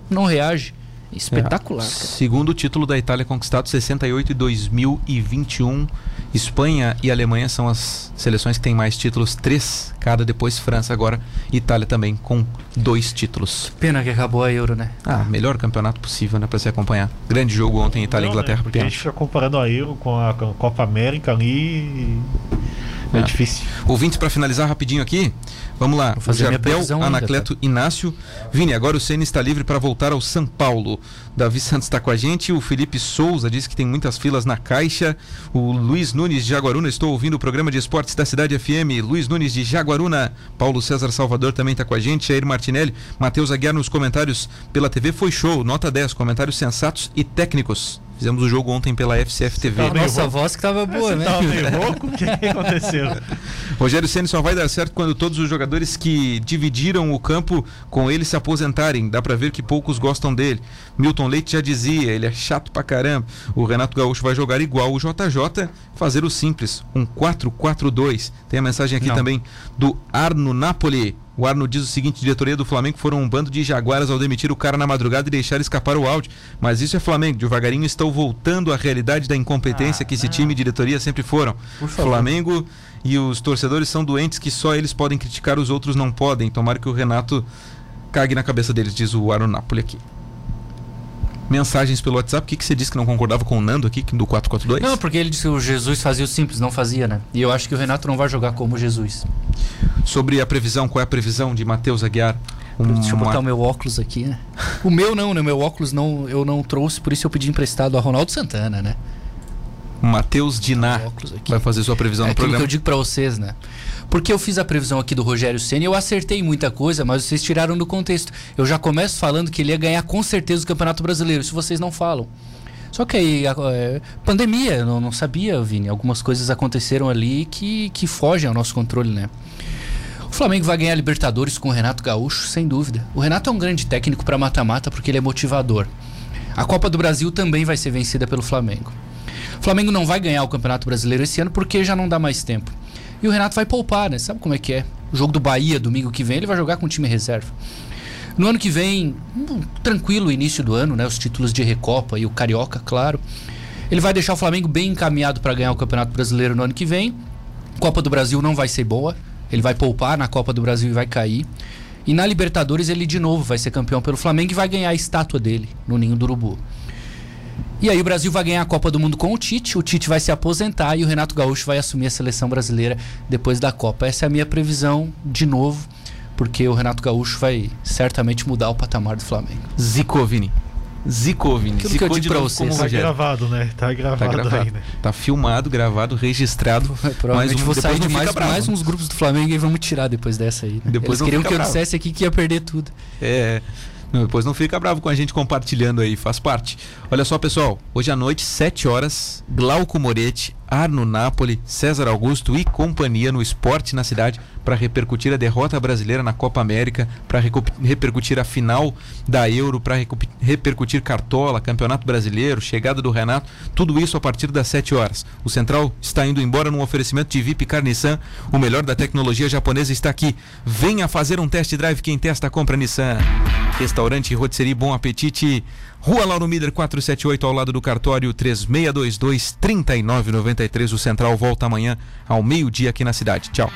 Speaker 3: não reage. Espetacular,
Speaker 1: É. Segundo título da Itália conquistado, 68 e 2021. Espanha e Alemanha são as seleções que têm mais títulos, três cada. Depois França, agora Itália também com dois títulos.
Speaker 3: Pena que acabou a Euro, né?
Speaker 1: Ah, melhor campeonato possível, né, para se acompanhar. Grande jogo ontem, Itália e Inglaterra.
Speaker 2: né, porque a gente fica comparando a Euro com a, com a Copa América ali. e É,
Speaker 1: É.
Speaker 2: difícil.
Speaker 1: Ouvintes, para finalizar rapidinho aqui, vamos lá.
Speaker 3: Vou fazer
Speaker 1: Jardel,
Speaker 3: previsão ainda,
Speaker 1: Anacleto Inácio. Vini, agora o Ceni está livre para voltar ao São Paulo. Davi Santos está com a gente. O Felipe Souza disse que tem muitas filas na caixa. O Luiz Nunes de Jaguaruna, estou ouvindo o programa de esportes da Cidade FM. Luiz Nunes de Jaguaruna. Paulo César Salvador também está com a gente. Jair Martinelli. Matheus Aguiar nos comentários pela TV foi show. Nota 10. Comentários sensatos e técnicos. Fizemos o jogo ontem pela FCF TV.
Speaker 3: A
Speaker 2: Tá
Speaker 3: nossa
Speaker 2: rouco.
Speaker 3: voz que tava boa,
Speaker 2: Você
Speaker 3: né?
Speaker 2: tava meio louco? O que, que aconteceu?
Speaker 1: Rogério Ceni só vai dar certo quando todos os jogadores que dividiram o campo com ele se aposentarem. Dá pra ver que poucos gostam dele. Milton Leite já dizia, ele é chato pra caramba. O Renato Gaúcho vai jogar igual o JJ, fazer o simples, um 4-4-2. Tem a mensagem aqui
Speaker 3: Não.
Speaker 1: também do Arno Napoli. O Arno diz o seguinte: diretoria do Flamengo foram um bando de jaguaras ao demitir o cara na madrugada e deixar escapar o áudio. Mas isso é Flamengo. Devagarinho estão voltando à realidade da incompetência
Speaker 3: Ah,
Speaker 1: que esse
Speaker 3: não.
Speaker 1: time e diretoria sempre foram. Flamengo e os torcedores são doentes que só eles podem criticar, os outros não podem. Tomara que o Renato cague na cabeça deles, diz o Aaron Napoli aqui. Mensagens pelo WhatsApp, o que, que você disse que não concordava com o Nando aqui, do 442?
Speaker 3: Não, porque ele disse que o Jesus fazia o simples, não fazia, né? E eu acho que o Renato não vai jogar como Jesus.
Speaker 1: Sobre a previsão, qual é a previsão de Matheus Aguiar?
Speaker 3: Deixa eu
Speaker 1: Uma-
Speaker 3: botar o meu óculos aqui, né? O meu não, né? O meu óculos não, eu não trouxe, por isso eu pedi emprestado a Ronaldo Santana, né?
Speaker 1: Matheus Diná vai fazer sua previsão
Speaker 3: É
Speaker 1: no
Speaker 3: aquilo que
Speaker 1: programa.
Speaker 3: eu digo pra vocês, né? Porque eu fiz a previsão aqui do Rogério Senna e eu acertei muita coisa, mas vocês tiraram do contexto. Eu já começo falando que ele ia ganhar com certeza o Campeonato Brasileiro, isso vocês não falam. Só que aí, a- é, pandemia, eu não, não sabia, Vini. Algumas coisas aconteceram ali que, que fogem ao nosso controle, né? O Flamengo vai ganhar Libertadores com o Renato Gaúcho, sem dúvida. O Renato é um grande técnico para mata-mata porque ele é motivador. A Copa do Brasil também vai ser vencida pelo Flamengo. O Flamengo não vai ganhar o Campeonato Brasileiro esse ano porque já não dá mais tempo. E o Renato vai poupar, né? Sabe como é que é? O jogo do Bahia, domingo que vem, ele vai jogar com o time reserva. No ano que vem, um tranquilo início do ano, né? Os títulos de Recopa e o Carioca, claro. Ele vai deixar o Flamengo bem encaminhado para ganhar o Campeonato Brasileiro no ano que vem. Copa do Brasil não vai ser boa. Ele vai poupar na Copa do Brasil e vai cair. E na Libertadores ele de novo vai ser campeão pelo Flamengo e vai ganhar a estátua dele no Ninho do Urubu. E aí o Brasil vai ganhar a Copa do Mundo com o Tite, o Tite vai se aposentar e o Renato Gaúcho vai assumir a seleção brasileira depois da Copa. Essa é a minha previsão de novo, porque o Renato Gaúcho vai certamente mudar o patamar do Flamengo.
Speaker 1: Zicou, Vini. Zicou, Vini.
Speaker 3: Aquilo que eu digo
Speaker 1: de
Speaker 3: pra vocês.
Speaker 2: Tá
Speaker 1: Rogério.
Speaker 2: gravado, né? Tá gravado,
Speaker 1: Tá gravado.
Speaker 2: aí, né?
Speaker 1: Tá filmado, gravado, registrado.
Speaker 3: Provavelmente
Speaker 1: Mas um-
Speaker 3: vou
Speaker 1: depois
Speaker 3: sair de mais, mais uns grupos do Flamengo e vamos tirar depois dessa aí. Né?
Speaker 1: Depois
Speaker 3: Eles
Speaker 1: não
Speaker 3: queriam que eu
Speaker 1: bravo.
Speaker 3: dissesse aqui que ia perder tudo.
Speaker 1: É. Não, depois não fica bravo com a gente compartilhando aí, faz parte. Olha só, pessoal, hoje à noite, 7 horas, Glauco Moretti, Arno Napoli, César Augusto e companhia no esporte na cidade para repercutir a derrota brasileira na Copa América, para repercutir a final da Euro, para repercutir Cartola, Campeonato Brasileiro, chegada do Renato, tudo isso a partir das 7 horas. O Central está indo embora num oferecimento de VIP Carnissan, o melhor da tecnologia japonesa está aqui. Venha fazer um test drive quem testa compra Nissan. Restaurante Rotisserie Bom Apetite, Rua Lauro Mider 478 ao lado do cartório 3622 3993. O Central volta amanhã ao meio-dia aqui na cidade. Tchau.